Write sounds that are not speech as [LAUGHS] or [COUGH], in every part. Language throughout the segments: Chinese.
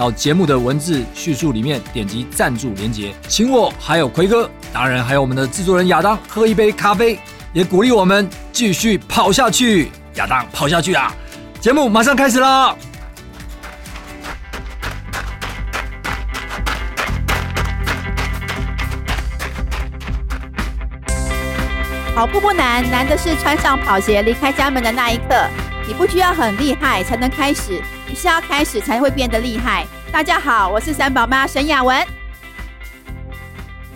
到节目的文字叙述里面点击赞助连接，请我还有奎哥，当然还有我们的制作人亚当喝一杯咖啡，也鼓励我们继续跑下去。亚当跑下去啊！节目马上开始了。跑步不难，难的是穿上跑鞋离开家门的那一刻。你不需要很厉害才能开始。你是要开始才会变得厉害。大家好，我是三宝妈沈雅文。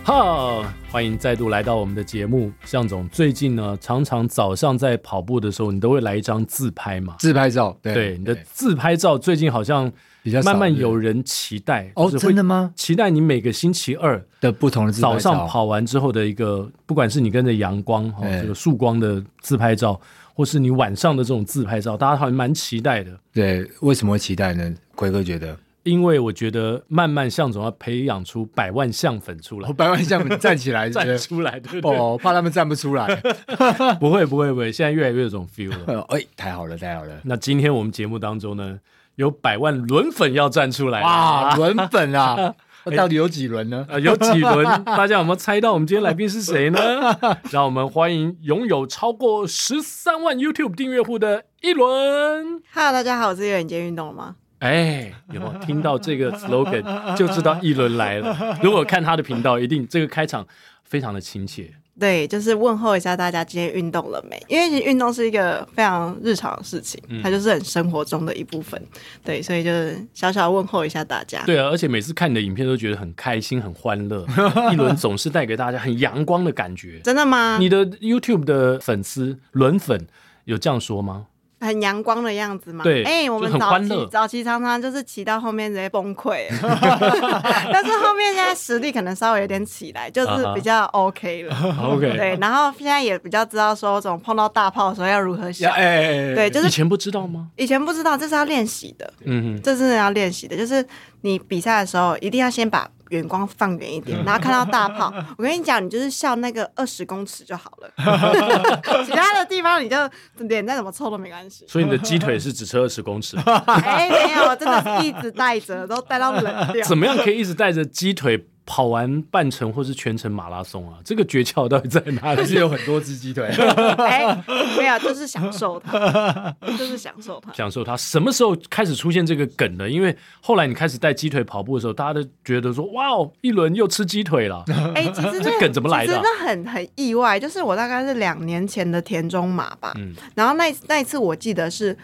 哈，欢迎再度来到我们的节目。向总最近呢，常常早上在跑步的时候，你都会来一张自拍嘛？自拍照，对，对，你的自拍照最近好像比较慢慢有人期待哦，真的吗？期待你每个星期二的不同的早上跑完之后的一个，不管是你跟着阳光哈，这个曙光的自拍照。或是你晚上的这种自拍照，大家好像蛮期待的。对，为什么会期待呢？奎哥觉得，因为我觉得慢慢向总要培养出百万象粉出来，百万象粉站起来，[LAUGHS] 站出来，对对哦，怕他们站不出来。[LAUGHS] 不会，不会，不会，现在越来越有这种 feel 了。[LAUGHS] 哎，太好了，太好了。那今天我们节目当中呢，有百万轮粉要站出来哇，轮粉啊！到底有几轮呢？呃，有几轮？[LAUGHS] 大家有没有猜到我们今天来宾是谁呢？[LAUGHS] 让我们欢迎拥有超过十三万 YouTube 订阅户的一轮。Hello，大家好，我是一轮。你今天运动了吗？哎，有没有听到这个 slogan 就知道一轮来了？如果看他的频道，一定这个开场非常的亲切。对，就是问候一下大家，今天运动了没？因为运动是一个非常日常的事情，嗯、它就是很生活中的一部分。对，所以就是小小问候一下大家。对啊，而且每次看你的影片都觉得很开心、很欢乐。一轮总是带给大家很阳光的感觉。真的吗？你的 YouTube 的粉丝轮粉有这样说吗？很阳光的样子嘛？对，哎、欸，我们早期早期常常就是骑到后面直接崩溃，[LAUGHS] 但是后面现在实力可能稍微有点起来，就是比较 OK 了。OK，、uh huh. 对，然后现在也比较知道说，这种碰到大炮的时候要如何想。Yeah, 对，就是以前不知道吗？以前不知道，这是要练习的。嗯哼，这是要练习的，就是你比赛的时候一定要先把。远光放远一点，然后看到大炮。[LAUGHS] 我跟你讲，你就是笑那个二十公尺就好了，[LAUGHS] 其他的地方你就脸再怎么臭都没关系。所以你的鸡腿是只吃二十公尺？[LAUGHS] 哎，没有，真的是一直带着，都带到冷掉。怎么样可以一直带着鸡腿？跑完半程或是全程马拉松啊，这个诀窍到底在哪里？是有很多只鸡腿？[LAUGHS] 哎、欸，没有，就是享受它，[LAUGHS] 就是享受它，享受它。什么时候开始出现这个梗的？因为后来你开始带鸡腿跑步的时候，大家都觉得说：“哇哦，一轮又吃鸡腿了。”哎、欸，其实 [LAUGHS] 这梗怎么来的、啊？真的很很意外。就是我大概是两年前的田中马吧，嗯、然后那那一次我记得是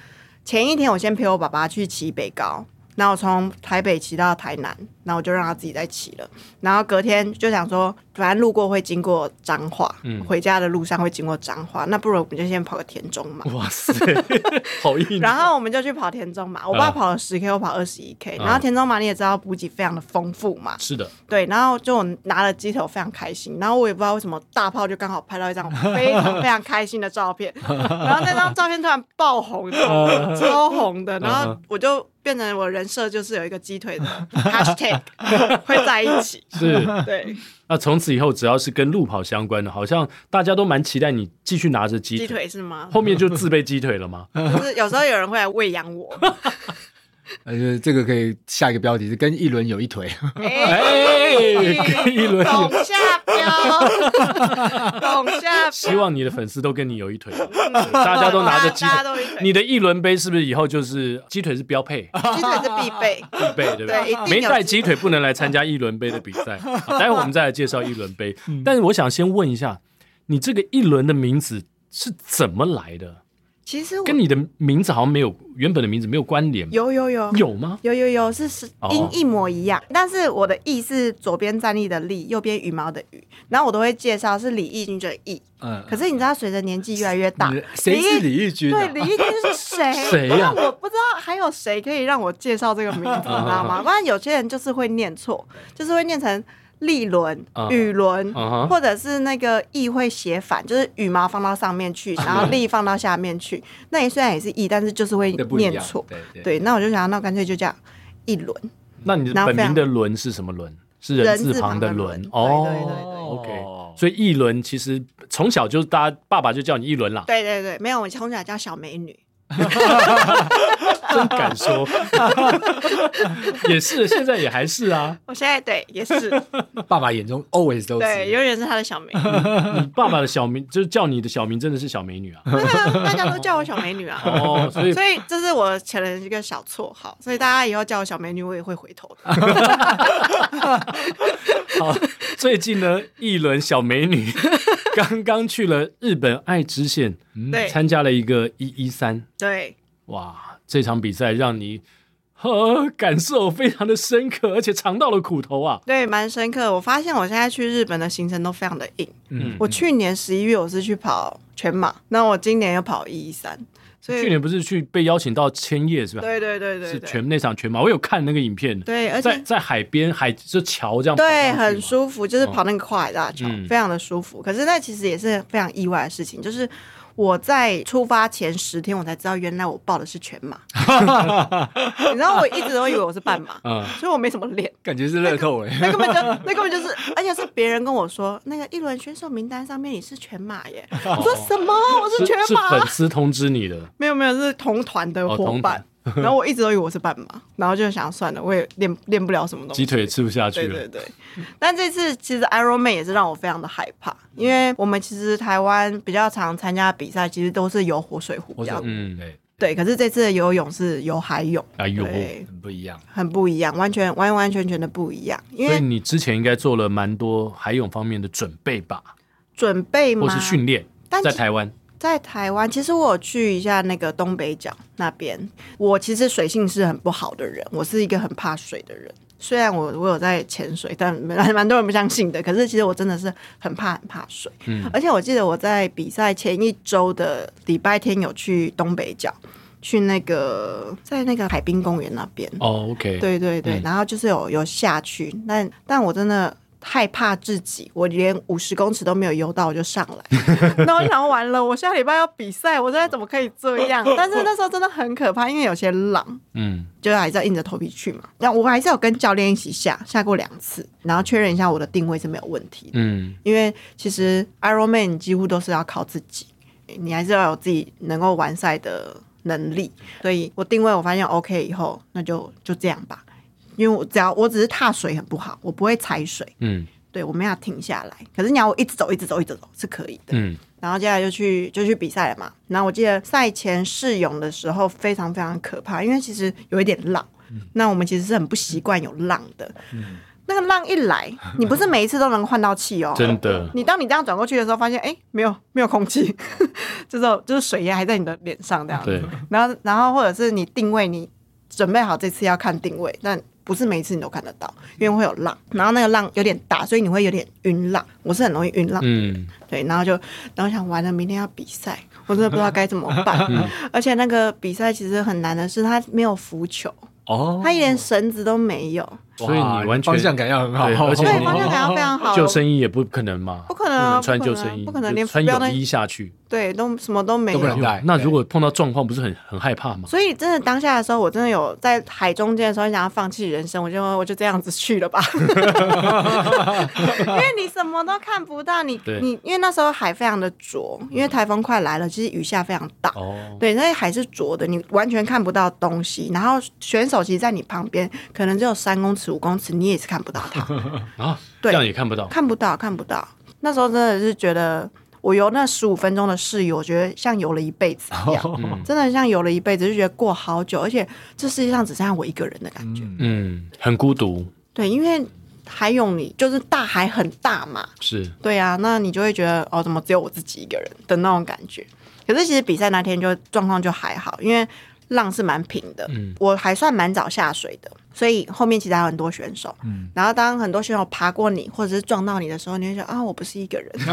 前一天，我先陪我爸爸去骑北高。然后从台北骑到台南，然后我就让他自己再骑了。然后隔天就想说，反正路过会经过彰化，嗯，回家的路上会经过彰化，那不如我们就先跑个田中马。哇塞，好硬！然后我们就去跑田中马，我爸跑了十 K，我跑二十一 K。然后田中马你也知道补给非常的丰富嘛，是的，对。然后就我拿了鸡腿，我非常开心。然后我也不知道为什么大炮就刚好拍到一张非常非常开心的照片，[LAUGHS] 然后那张照片突然爆红，超红的。然后我就。变成我人设就是有一个鸡腿的 hashtag [LAUGHS] 会在一起，[LAUGHS] 是，对。那从此以后，只要是跟路跑相关的，好像大家都蛮期待你继续拿着鸡腿，鸡腿是吗？后面就自备鸡腿了吗？[LAUGHS] 就是有时候有人会来喂养我。呃，这个可以下一个标题是跟一轮有一腿，哎、欸，跟一轮往下标，往下标。希望你的粉丝都跟你有一腿，大家都拿着鸡 [LAUGHS] 腿。你的一轮杯是不是以后就是鸡腿是标配？[LAUGHS] 鸡腿是必备，必备对不对？没带鸡腿不能来参加一轮杯的比赛。[LAUGHS] 待会我们再来介绍一轮杯。但是我想先问一下，你这个一轮的名字是怎么来的？其实跟你的名字好像没有原本的名字没有关联。有有有有吗？有有有是是音一模一样，哦、但是我的义是左边站立的立，右边羽毛的羽，然后我都会介绍是李义军的义。嗯，可是你知道，随着年纪越来越大，谁是李义军、啊？对，李义军是谁？谁呀、啊？我不知道还有谁可以让我介绍这个名字，[LAUGHS] 你知道吗？不然有些人就是会念错，就是会念成。立轮、羽轮，uh huh. 或者是那个翼会写反，就是羽毛放到上面去，然后立放到下面去。那也虽然也是翼，但是就是会念错。对，对，对，那我就想，那干脆就叫一轮。那你的本名的轮是什么轮？是人字旁的轮。哦，对对对，对，OK。所以一轮其实从小就大家爸爸就叫你一轮啦。对对对，没有，我从小叫小美女。[LAUGHS] 真敢说，[LAUGHS] 也是，现在也还是啊。我现在对也是，爸爸眼中 always 都是对，永远是他的小美女。[LAUGHS] 你爸爸的小名就是叫你的小名，真的是小美女啊？对啊，大家都叫我小美女啊。哦，所以所以这是我前人一个小绰号，所以大家以后叫我小美女，我也会回头的。好，最近呢，一轮小美女 [LAUGHS] 刚刚去了日本爱知县，对，参加了一个一一三，对，哇。这场比赛让你呵感受非常的深刻，而且尝到了苦头啊！对，蛮深刻。我发现我现在去日本的行程都非常的硬。嗯，我去年十一月我是去跑全马，那我今年又跑一一三。所以去年不是去被邀请到千叶是吧？对对对对，是全那场全马，我有看那个影片。对，而且在在海边海就桥这样，对，很舒服，就是跑那个跨海大桥，嗯、非常的舒服。可是那其实也是非常意外的事情，就是。我在出发前十天，我才知道原来我报的是全马。[LAUGHS] 你知道我一直都以为我是半马，[LAUGHS] 嗯，所以我没什么练，感觉是乐透哎。那根本就那根本就是，而且是别人跟我说，那个一轮选手名单上面你是全马耶。[LAUGHS] 我说什么？我是全马？是粉丝通知你的？没有没有，是同团的伙伴。[LAUGHS] 然后我一直都以为我是半马，然后就想算了，我也练练不了什么东西，鸡腿也吃不下去了。对对对。但这次其实 Ironman 也是让我非常的害怕，因为我们其实台湾比较常参加比赛，其实都是游活水湖比较。嗯，对。对，可是这次的游泳是游海泳，啊，游对很不一样，很不一样，完全完完全全的不一样。因为所以你之前应该做了蛮多海泳方面的准备吧？准备吗？或是训练？但在台湾。在台湾，其实我有去一下那个东北角那边。我其实水性是很不好的人，我是一个很怕水的人。虽然我我有在潜水，但蛮 [LAUGHS] 蛮多人不相信的。可是其实我真的是很怕很怕水。嗯，而且我记得我在比赛前一周的礼拜天有去东北角，去那个在那个海滨公园那边。哦，OK，对对对，嗯、然后就是有有下去，但但我真的。害怕自己，我连五十公尺都没有游到，我就上来。[LAUGHS] 那我想完了，我下礼拜要比赛，我现在怎么可以这样？[LAUGHS] 但是那时候真的很可怕，因为有些浪，嗯，就还是要硬着头皮去嘛。但我还是有跟教练一起下，下过两次，然后确认一下我的定位是没有问题的。嗯，因为其实 Ironman 几乎都是要靠自己，你还是要有自己能够完赛的能力。所以我定位我发现 OK 以后，那就就这样吧。因为我只要我只是踏水很不好，我不会踩水。嗯，对，我没有停下来。可是你要我一直走，一直走，一直走是可以的。嗯，然后接下来就去就去比赛了嘛。然后我记得赛前试泳的时候非常非常可怕，因为其实有一点浪。嗯，那我们其实是很不习惯有浪的。嗯，那个浪一来，你不是每一次都能换到气哦。[LAUGHS] 真的。你当你这样转过去的时候，发现哎，没有没有空气，[LAUGHS] 就是就是水压还在你的脸上这样。对。然后然后或者是你定位，你准备好这次要看定位，但不是每一次你都看得到，因为会有浪，然后那个浪有点大，所以你会有点晕浪。我是很容易晕浪，嗯，对，然后就然后想完了，明天要比赛，我真的不知道该怎么办。[LAUGHS] 嗯、而且那个比赛其实很难的是，它没有浮球，哦，它一连绳子都没有。所以你完全方向感要很好，而且方向感要非常好。救生衣也不可能嘛，不可能穿救生衣，不可能连穿泳衣下去，对，都什么都没有。那如果碰到状况，不是很很害怕吗？所以真的当下的时候，我真的有在海中间的时候想要放弃人生，我就我就这样子去了吧。[LAUGHS] 因为你什么都看不到，你你因为那时候海非常的浊，因为台风快来了，其实雨下非常大，对，那海是浊的，你完全看不到东西。然后选手其实，在你旁边可能只有三公尺。五公尺，你也是看不到它 [LAUGHS] 啊？对，这样也看不到，看不到，看不到。那时候真的是觉得，我游那十五分钟的试游，我觉得像游了一辈子一样，[LAUGHS] 嗯、真的像游了一辈子，就觉得过好久，而且这世界上只剩下我一个人的感觉，嗯，很孤独。对，因为海泳你就是大海很大嘛，是，对啊，那你就会觉得哦，怎么只有我自己一个人的那种感觉。可是其实比赛那天就状况就还好，因为浪是蛮平的，嗯，我还算蛮早下水的。所以后面其实还有很多选手，嗯，然后当很多选手爬过你或者是撞到你的时候，你会想啊，我不是一个人，[LAUGHS]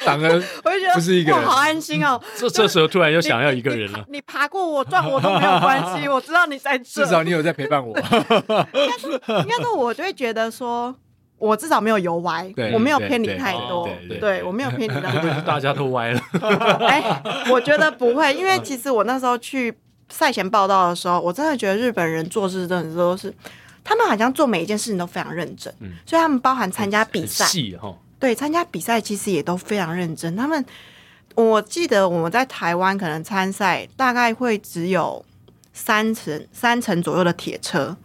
反而 [LAUGHS] 我就觉得不是一个人，好安心哦。这这时候突然又想要一个人了。你爬过我撞我都没有关系，[LAUGHS] 我知道你在这，至少你有在陪伴我。应该说，我就会觉得说，我至少没有游歪，我没有偏离太多，对我没有偏离太多，[LAUGHS] 大家都歪了。[LAUGHS] 哎，我觉得不会，因为其实我那时候去。赛前报道的时候，我真的觉得日本人做事真的都是，他们好像做每一件事情都非常认真，嗯、所以他们包含参加比赛，对，参加比赛其实也都非常认真。他们，我记得我们在台湾可能参赛大概会只有三层三层左右的铁车。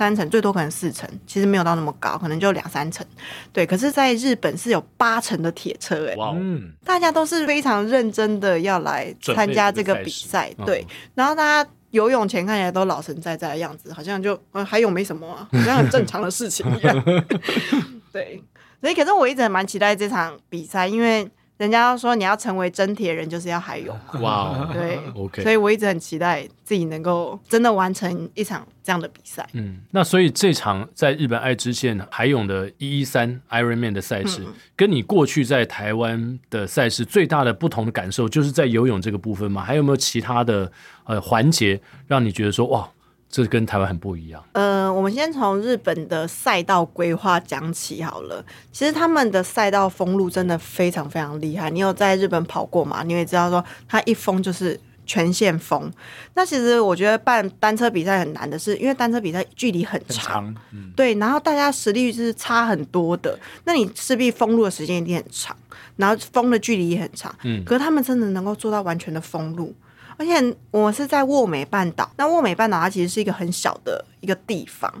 三层最多可能四层，其实没有到那么高，可能就两三层。对，可是在日本是有八层的铁车，哎，哇，大家都是非常认真的要来参加这个比赛。对，然后大家游泳前看起来都老神在在的样子，好像就嗯还有没什么啊，好像很正常的事情一样。[LAUGHS] 对，所以可是我一直蛮期待这场比赛，因为。人家说你要成为真铁人，就是要海泳。[LAUGHS] 哇，[LAUGHS] 对，OK，所以我一直很期待自己能够真的完成一场这样的比赛。嗯，那所以这场在日本爱知县海泳的一一三 Ironman 的赛事，嗯、跟你过去在台湾的赛事最大的不同的感受，就是在游泳这个部分吗？还有没有其他的呃环节让你觉得说哇？这跟台湾很不一样。呃，我们先从日本的赛道规划讲起好了。其实他们的赛道封路真的非常非常厉害。你有在日本跑过吗？你也知道说，它一封就是全线封。那其实我觉得办单车比赛很难的是，因为单车比赛距离很长，很长嗯、对，然后大家实力是差很多的，那你势必封路的时间一定很长，然后封的距离也很长。嗯，可是他们真的能够做到完全的封路。而且我是在沃美半岛，那沃美半岛它其实是一个很小的一个地方，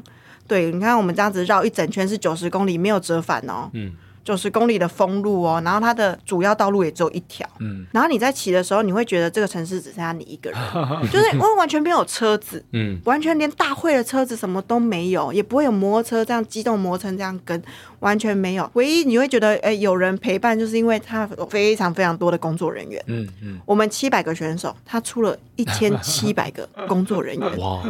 对，你看我们这样子绕一整圈是九十公里，没有折返哦。嗯。九十公里的封路哦，然后它的主要道路也只有一条，嗯，然后你在骑的时候，你会觉得这个城市只剩下你一个人，[LAUGHS] 就是因为完全没有车子，嗯，完全连大会的车子什么都没有，也不会有摩托车这样机动摩托车这样跟，完全没有。唯一你会觉得哎有人陪伴，就是因为他有非常非常多的工作人员，嗯嗯，我们七百个选手，他出了一千七百个 [LAUGHS] 工作人员，哇，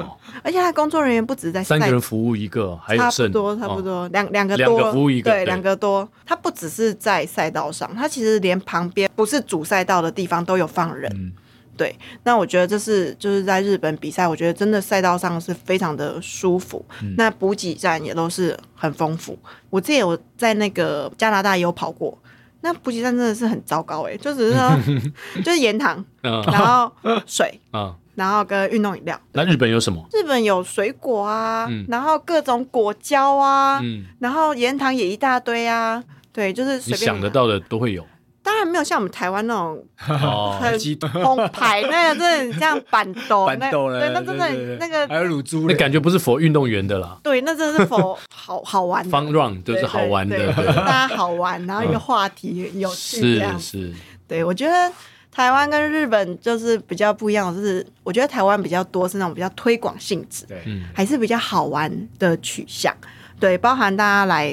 而且他工作人员不止在三个人服务一个，还有差不多差不多两两个多，两个服务一个，对，两个多。他不只是在赛道上，他其实连旁边不是主赛道的地方都有放人。嗯、对，那我觉得这是就是在日本比赛，我觉得真的赛道上是非常的舒服。嗯、那补给站也都是很丰富。我自己有在那个加拿大也有跑过，那补给站真的是很糟糕哎、欸，就只是说 [LAUGHS] 就是盐糖，然后水啊。然后跟运动饮料。那日本有什么？日本有水果啊，嗯、然后各种果胶啊，嗯、然后盐糖也一大堆啊。对，就是随便你想得到的都会有。当然没有像我们台湾那种很澎湃那个，真的像板豆，板豆对，那真的那个还有乳猪，那感觉不是 for 运动员的啦。对，那真的是 for 好好玩的，[LAUGHS] fun run 就是好玩的，大家好玩，然后一个话题有趣这样。是。是，对我觉得。台湾跟日本就是比较不一样，就是我觉得台湾比较多是那种比较推广性质，对，还是比较好玩的取向，对，包含大家来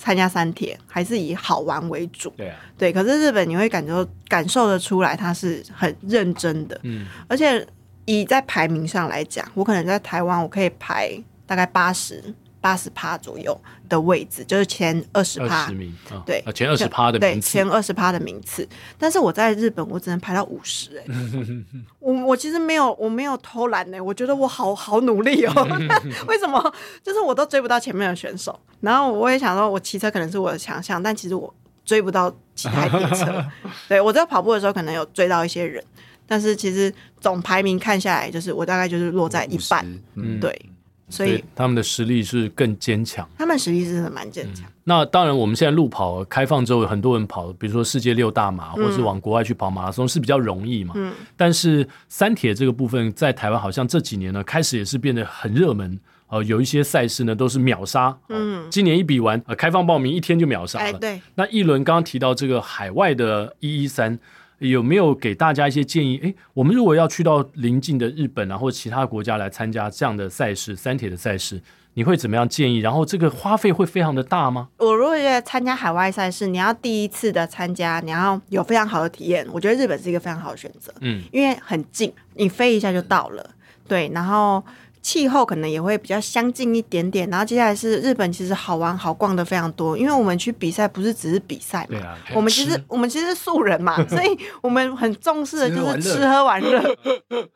参加三铁，还是以好玩为主，对啊，对。可是日本你会感觉感受得出来，他是很认真的，嗯，而且以在排名上来讲，我可能在台湾我可以排大概八十。八十趴左右的位置，就是前二十趴，对，前二十趴的名次，前二十趴的名次。但是我在日本，我只能排到五十，[LAUGHS] 哎，我我其实没有，我没有偷懒呢，我觉得我好好努力哦。[LAUGHS] 为什么？就是我都追不到前面的选手，然后我也想说，我骑车可能是我的强项，但其实我追不到其他列车。[LAUGHS] 对，我在跑步的时候可能有追到一些人，但是其实总排名看下来，就是我大概就是落在一半，嗯，对。所以他们的实力是更坚强，他们实力是蛮坚强。嗯。那当然，我们现在路跑开放之后，很多人跑，比如说世界六大马，或者是往国外去跑马拉松，是比较容易嘛。嗯。但是三铁这个部分在台湾好像这几年呢，开始也是变得很热门。呃，有一些赛事呢都是秒杀。嗯。今年一比完，呃，开放报名一天就秒杀了。哎，对。那一轮刚刚提到这个海外的一一三。有没有给大家一些建议？诶，我们如果要去到邻近的日本啊，或其他国家来参加这样的赛事，三铁的赛事，你会怎么样建议？然后这个花费会非常的大吗？我如果觉得参加海外赛事，你要第一次的参加，你要有非常好的体验，我觉得日本是一个非常好的选择。嗯，因为很近，你飞一下就到了。对，然后。气候可能也会比较相近一点点，然后接下来是日本，其实好玩好逛的非常多，因为我们去比赛不是只是比赛嘛，啊、我们其实我们其实是素人嘛，所以我们很重视的就是吃喝玩乐。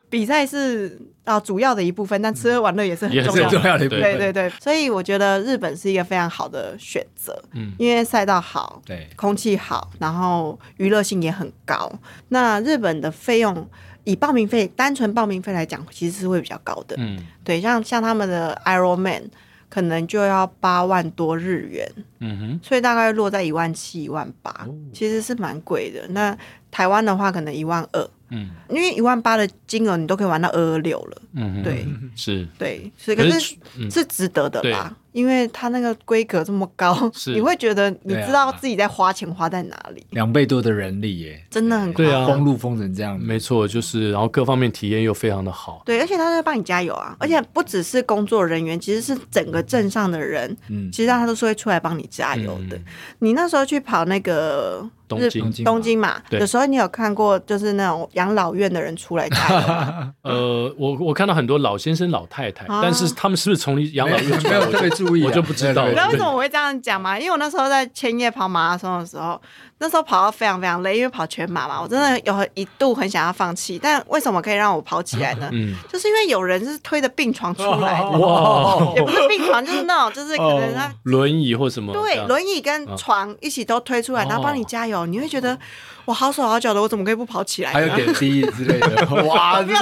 比赛是啊主要的一部分，但吃喝玩乐也是很重要的，重要的一部分。对对对，所以我觉得日本是一个非常好的选择，嗯，因为赛道好，对，空气好，然后娱乐性也很高。那日本的费用。以报名费，单纯报名费来讲，其实是会比较高的。嗯，对，像像他们的 Ironman 可能就要八万多日元。嗯哼，所以大概落在一万七、一万八，其实是蛮贵的。那台湾的话，可能一万二。嗯，因为一万八的金额，你都可以玩到二二六了。嗯，对，是，对，所以可是是值得的吧？因为它那个规格这么高，你会觉得你知道自己在花钱花在哪里。两倍多的人力耶，真的很对啊，封路封成这样，没错，就是然后各方面体验又非常的好。对，而且他在帮你加油啊，而且不只是工作人员，其实是整个镇上的人，嗯，其实他都是会出来帮你加油的。你那时候去跑那个。东京，东京嘛，有时候你有看过，就是那种养老院的人出来加油。[LAUGHS] 呃，我我看到很多老先生、老太太，但是他们是不是从养老院出来？我特别注意，我就不知道。你知道为什么我会这样讲吗？因为我那时候在千叶跑马拉松的时候，那时候跑到非常非常累，因为跑全马嘛，我真的有一度很想要放弃。但为什么可以让我跑起来呢？嗯，就是因为有人是推着病床出来的，哇，[LAUGHS] 也不是病床，就是那种，就是可能他轮椅或什么，对，轮椅跟床一起都推出来，然后帮你加油。你会觉得我好手好脚的，我怎么可以不跑起来？还有点滴之类的，[LAUGHS] 哇，真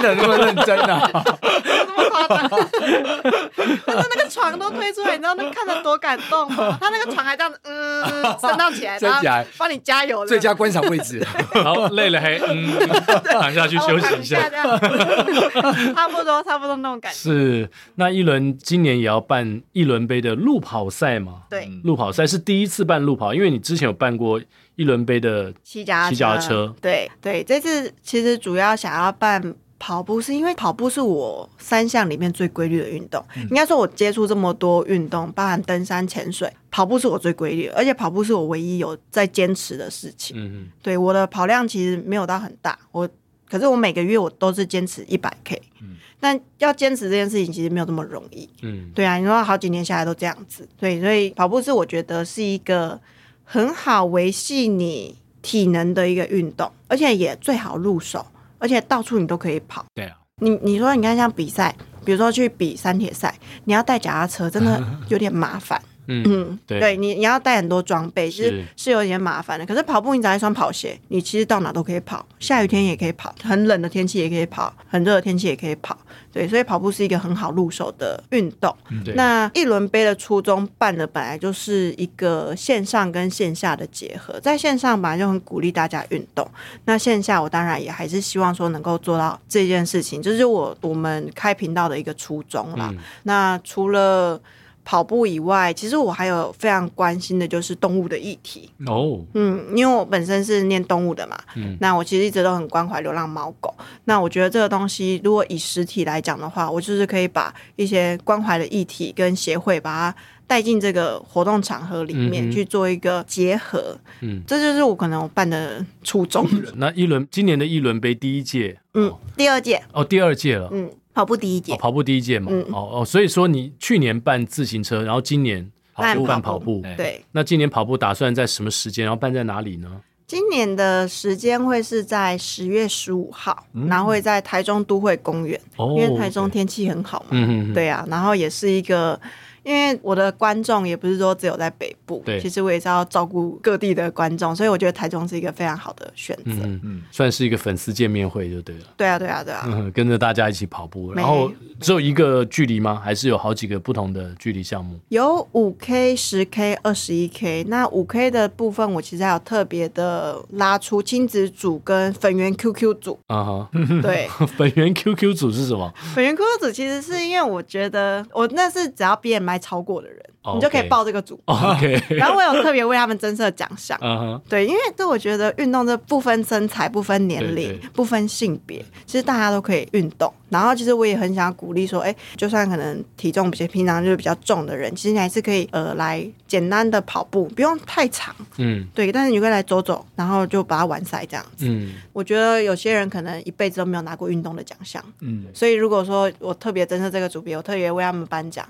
的那么认真啊？这么夸张？可是那个床都推出来，你知道那看着多感动吗？他那个床还这样子，嗯，升到起来，[LAUGHS] 升起来，[LAUGHS] 帮你加油，最佳观赏位置。[LAUGHS] 好，累了还嗯，[LAUGHS] 躺下去休息一下。差不多，差不多那种感觉。是，那一轮今年也要办一轮杯的路跑赛嘛？对，路跑赛是第一次办路跑，因为你之前有办过。一轮杯的骑脚踏车，对对，这次其实主要想要办跑步，是因为跑步是我三项里面最规律的运动。嗯、应该说，我接触这么多运动，包含登山、潜水，跑步是我最规律的，而且跑步是我唯一有在坚持的事情。嗯嗯，对，我的跑量其实没有到很大，我可是我每个月我都是坚持一百 K。嗯，但要坚持这件事情其实没有这么容易。嗯，对啊，你说好几年下来都这样子，对，所以跑步是我觉得是一个。很好维系你体能的一个运动，而且也最好入手，而且到处你都可以跑。对啊，你你说你看像比赛，比如说去比三铁赛，你要带脚踏车，真的 [LAUGHS] 有点麻烦。嗯，对，对你你要带很多装备，其实是，是有点麻烦的。可是跑步，你只要一双跑鞋，你其实到哪都可以跑，下雨天也可以跑，很冷的天气也可以跑，很热的天气也可以跑。对，所以跑步是一个很好入手的运动。嗯、那一轮杯的初衷办的本来就是一个线上跟线下的结合，在线上本来就很鼓励大家运动，那线下我当然也还是希望说能够做到这件事情，这、就是我我们开频道的一个初衷啦。嗯、那除了跑步以外，其实我还有非常关心的就是动物的议题哦。嗯，因为我本身是念动物的嘛，嗯，那我其实一直都很关怀流浪猫狗。那我觉得这个东西，如果以实体来讲的话，我就是可以把一些关怀的议题跟协会把它带进这个活动场合里面去做一个结合。嗯，这就是我可能我办的初衷。那一轮今年的一轮杯第一届，嗯，第二届哦，第二届了，嗯。跑步第一届，跑步第一届嘛，哦哦，所以说你去年办自行车，然后今年跑办跑步，对。那今年跑步打算在什么时间，然后办在哪里呢？今年的时间会是在十月十五号，然后会在台中都会公园，因为台中天气很好嘛，嗯。对啊，然后也是一个。因为我的观众也不是说只有在北部，对，其实我也是要照顾各地的观众，所以我觉得台中是一个非常好的选择，嗯嗯，算是一个粉丝见面会就对了。对啊，对啊，对啊，嗯，跟着大家一起跑步，然后只有一个距离吗？还是有好几个不同的距离项目？有五 K、十 K、二十一 K。那五 K 的部分，我其实还有特别的拉出亲子组跟粉圆 QQ 组啊哈，对，[LAUGHS] 粉圆 QQ 组是什么？粉圆 QQ 组其实是因为我觉得我那是只要 BMI。BMI 超过的人，oh. 你就可以报这个组。OK。[LAUGHS] 然后我有特别为他们增设奖项。Uh huh. 对，因为这我觉得运动这不分身材、不分年龄、对对不分性别，其实大家都可以运动。然后其实我也很想鼓励说，哎，就算可能体重比较平常就是比较重的人，其实你还是可以呃来简单的跑步，不用太长。嗯。对，但是你可以来走走，然后就把它完赛这样子。嗯。我觉得有些人可能一辈子都没有拿过运动的奖项。嗯。所以如果说我特别增设这个组别，我特别为他们颁奖。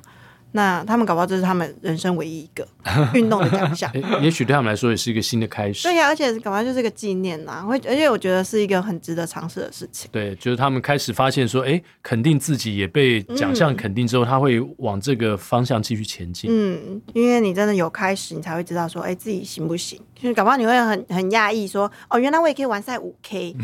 那他们搞不好这是他们人生唯一一个 [LAUGHS] 运动的奖项，也许对他们来说也是一个新的开始。对呀、啊，而且搞不好就是一个纪念呐、啊，会而且我觉得是一个很值得尝试的事情。对，就是他们开始发现说，哎，肯定自己也被奖项肯定之后，嗯、他会往这个方向继续前进。嗯，因为你真的有开始，你才会知道说，哎，自己行不行？就是搞不好你会很很讶异说，哦，原来我也可以完赛五 K，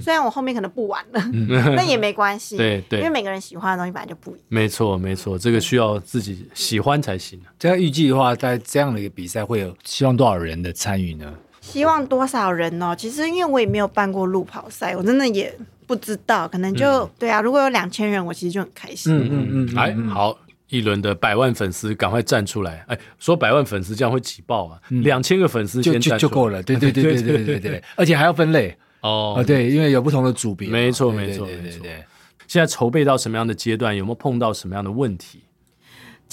虽然我后面可能不玩了，[LAUGHS] 那也没关系。[LAUGHS] 对对，因为每个人喜欢的东西本来就不一样。没错没错，这个需要自己。喜欢才行。这样预计的话，在这样的一个比赛会有希望多少人的参与呢？希望多少人呢？其实因为我也没有办过路跑赛，我真的也不知道。可能就、嗯、对啊，如果有两千人，我其实就很开心。嗯嗯嗯。来，好，一轮的百万粉丝赶快站出来！哎，说百万粉丝这样会挤爆啊！两千、嗯、个粉丝就就就够了。对对对对对对对对，[LAUGHS] 而且还要分类哦。对，因为有不同的组别。没错没错没错。现在筹备到什么样的阶段？有没有碰到什么样的问题？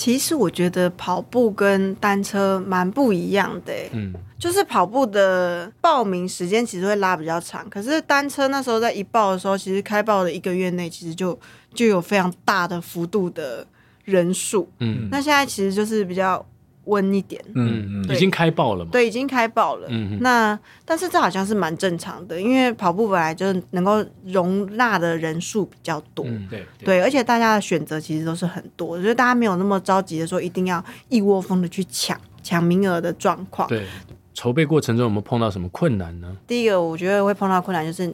其实我觉得跑步跟单车蛮不一样的，嗯，就是跑步的报名时间其实会拉比较长，可是单车那时候在一报的时候，其实开报的一个月内，其实就就有非常大的幅度的人数，嗯，那现在其实就是比较。温一点，嗯嗯，已经开爆了嘛？对，已经开爆了。嗯哼那但是这好像是蛮正常的，因为跑步本来就能够容纳的人数比较多。嗯、对对，对，而且大家的选择其实都是很多，所以大家没有那么着急的说一定要一窝蜂的去抢抢名额的状况。对，筹备过程中有没有碰到什么困难呢？第一个，我觉得会碰到困难就是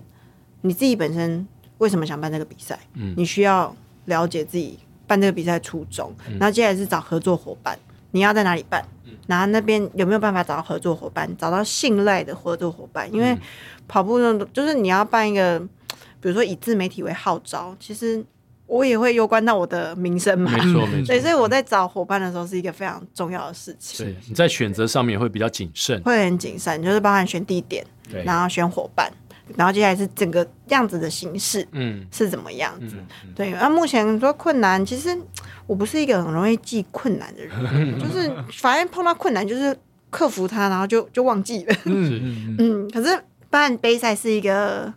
你自己本身为什么想办这个比赛？嗯，你需要了解自己办这个比赛初衷，嗯、然后接下来是找合作伙伴。你要在哪里办？然后那边有没有办法找到合作伙伴？找到信赖的合作伙伴？因为跑步呢，就是你要办一个，比如说以自媒体为号召，其实我也会攸关到我的名声嘛。没错，没错。[LAUGHS] 对，所以我在找伙伴的时候是一个非常重要的事情。对，你在选择上面会比较谨慎，会很谨慎，就是包含选地点，对然后选伙伴。然后接下来是整个样子的形式，嗯，是怎么样子？嗯嗯、对，那目前说困难，其实我不是一个很容易记困难的人，嗯、[LAUGHS] 就是反正碰到困难就是克服它，然后就就忘记了。嗯嗯，可是办杯赛是一个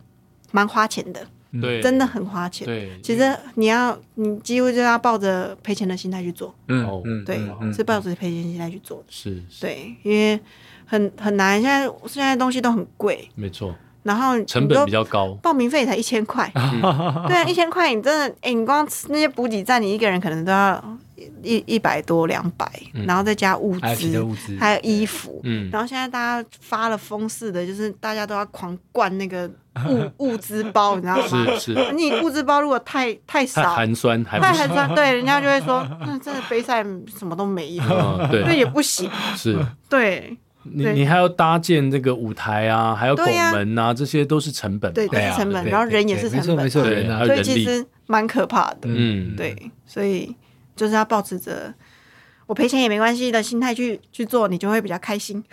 蛮花钱的，对，真的很花钱。对，其实你要你几乎就要抱着赔钱的心态去做。嗯嗯，对，嗯、是抱着赔钱的心态去做的。是，对，因为很很难，现在现在东西都很贵。没错。然后成本比较高，报名费才一千块，[LAUGHS] 对啊，一千块你真的，哎，你光吃那些补给站，你一个人可能都要一一百多两百，然后再加物资，还有衣服，嗯，然后现在大家发了疯似的，就是大家都要狂灌那个 [LAUGHS] 物物资包，你知道吗？是是，你物资包如果太太少，寒酸，太寒酸，对，人家就会说，那真的杯赛什么都没有，[LAUGHS] 对，那也不行，是，对。你你还要搭建这个舞台啊，还有拱门啊，这些都是成本。对，都是成本。然后人也是成本，没错没错，人啊，所以其实蛮可怕的。嗯，对，所以就是要保持着我赔钱也没关系的心态去去做，你就会比较开心。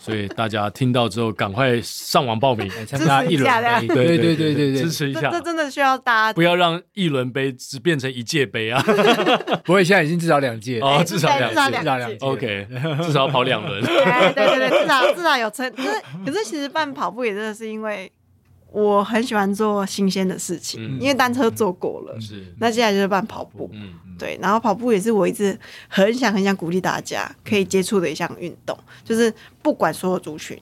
[LAUGHS] 所以大家听到之后，赶快上网报名参加一轮杯，对对对对对，支持一下。这真的需要大家，不要让一轮杯只变成一届杯啊！[LAUGHS] 不会，现在已经至少两届哦，至少两届，至少两届。OK，至少要跑两轮。[LAUGHS] 对对对，至少至少有成。可是可是，其实办跑步也真的是因为。我很喜欢做新鲜的事情，嗯、因为单车做过了，是。那接下来就是办跑步，对，然后跑步也是我一直很想很想鼓励大家可以接触的一项运动，就是不管所有族群，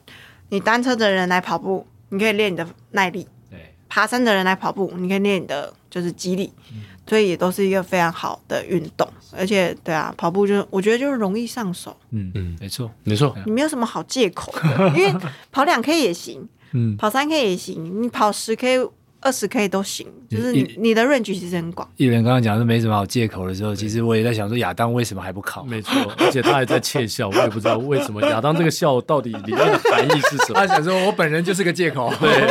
你单车的人来跑步，你可以练你的耐力；对，爬山的人来跑步，你可以练你的就是肌力，嗯、所以也都是一个非常好的运动，而且对啊，跑步就是我觉得就是容易上手，嗯嗯，没错。没错，你没有什么好借口的，因为跑两 K 也行。跑三 K 也行，你跑十 K 二十 K 都行，就是你你的 range 其实很广。艺人刚刚讲说没什么好借口的时候，其实我也在想说亚当为什么还不考？没错，而且他还在窃笑，[LAUGHS] 我也不知道为什么亚当这个笑到底里面的含义是什么。他想说我本人就是个借口，对，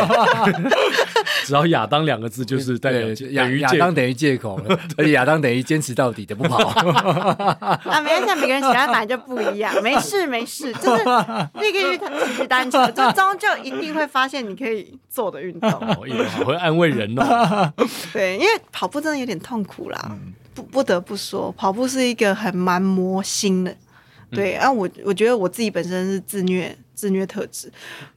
[LAUGHS] 只要亚当两个字就是代表亚亚当等于借口，[LAUGHS] 而且亚当等于坚持到底的不跑。啊，没关系，每个人喜欢本来就不一样，没事没事，就是那个去骑单车，就终究一定会发现你可以做的运动。我会安慰人哦。[LAUGHS] 对，因为跑步真的有点痛苦啦，嗯、不不得不说，跑步是一个很蛮磨心的。对，然后、嗯啊、我我觉得我自己本身是自虐自虐特质，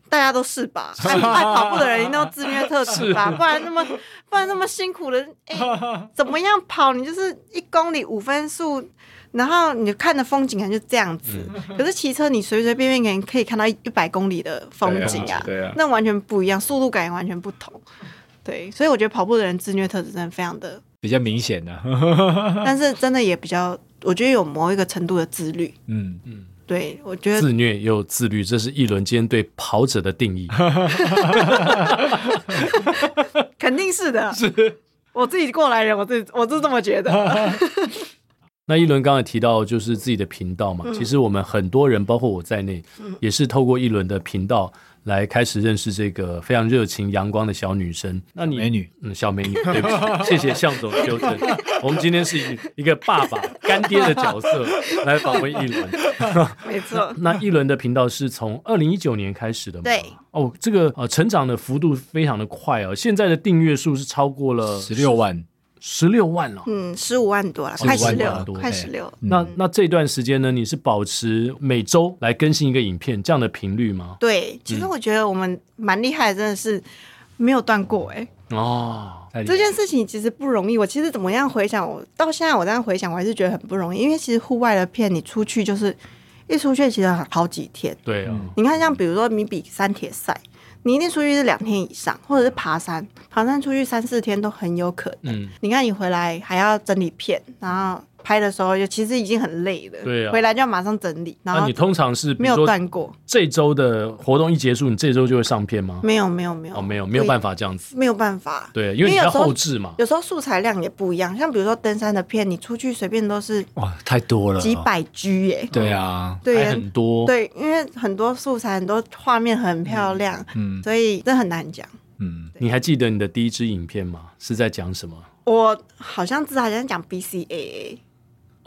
大家都是吧？[LAUGHS] 爱爱跑步的人一定都自虐特质吧？不然那么不然那么辛苦的，哎，[LAUGHS] 怎么样跑？你就是一公里五分速。然后你看的风景可能就这样子，嗯、可是骑车你随随便便可可以看到一百公里的风景啊，对啊，对啊，那完全不一样，速度感也完全不同。对，所以我觉得跑步的人自虐特质真的非常的比较明显的，[LAUGHS] [LAUGHS] 但是真的也比较，我觉得有某一个程度的自律。嗯嗯，对，我觉得自虐又自律，这是一轮今天对跑者的定义，[LAUGHS] 肯定是的。是我自己过来人，我自己我是这么觉得。那一轮刚才提到就是自己的频道嘛，嗯、其实我们很多人，包括我在内，嗯、也是透过一轮的频道来开始认识这个非常热情阳光的小女生。那你美女，嗯，小美女，[LAUGHS] 对不起，谢谢向总纠正。[LAUGHS] 我们今天是以一个爸爸、干爹的角色来访问一轮，[LAUGHS] 没错。那一轮的频道是从二零一九年开始的吗？对。哦，这个呃，成长的幅度非常的快哦，现在的订阅数是超过了十六万。十六万了，嗯，十五万多了，快十六，快十六。那那这段时间呢？你是保持每周来更新一个影片这样的频率吗？对，其实我觉得我们蛮厉害的，真的是没有断过哎。哦，这件事情其实不容易。我其实怎么样回想，我到现在我这样回想，我还是觉得很不容易。因为其实户外的片，你出去就是一出去，其实好几天。对啊，你看像比如说你比三铁赛。你一定出去是两天以上，或者是爬山，爬山出去三四天都很有可能。嗯，你看你回来还要整理片，然后。拍的时候就其实已经很累了，对啊，回来就要马上整理。然后你通常是没有断过。这周的活动一结束，你这周就会上片吗？没有，没有，没有。哦，没有，没有办法这样子。没有办法。对，因为你要后置嘛。有时候素材量也不一样，像比如说登山的片，你出去随便都是哇，太多了，几百 G 耶。对啊，对，很多。对，因为很多素材，很多画面很漂亮，嗯，所以这很难讲。嗯，你还记得你的第一支影片吗？是在讲什么？我好像知道，好像讲 BCAA。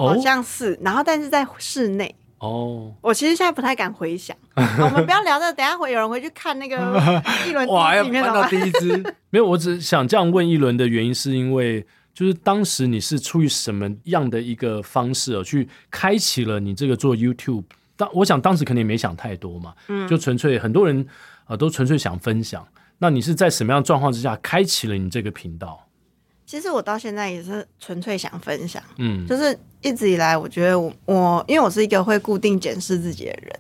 好像是，然后但是在室内哦。我其实现在不太敢回想，[LAUGHS] 我们不要聊这，等下会有人回去看那个 [LAUGHS] 一轮哇，要看到第一支 [LAUGHS] 没有？我只想这样问一轮的原因，是因为就是当时你是出于什么样的一个方式而去开启了你这个做 YouTube？当我想当时肯定没想太多嘛，嗯，就纯粹很多人啊都纯粹想分享。那你是在什么样的状况之下开启了你这个频道？其实我到现在也是纯粹想分享，嗯，就是一直以来，我觉得我我因为我是一个会固定检视自己的人，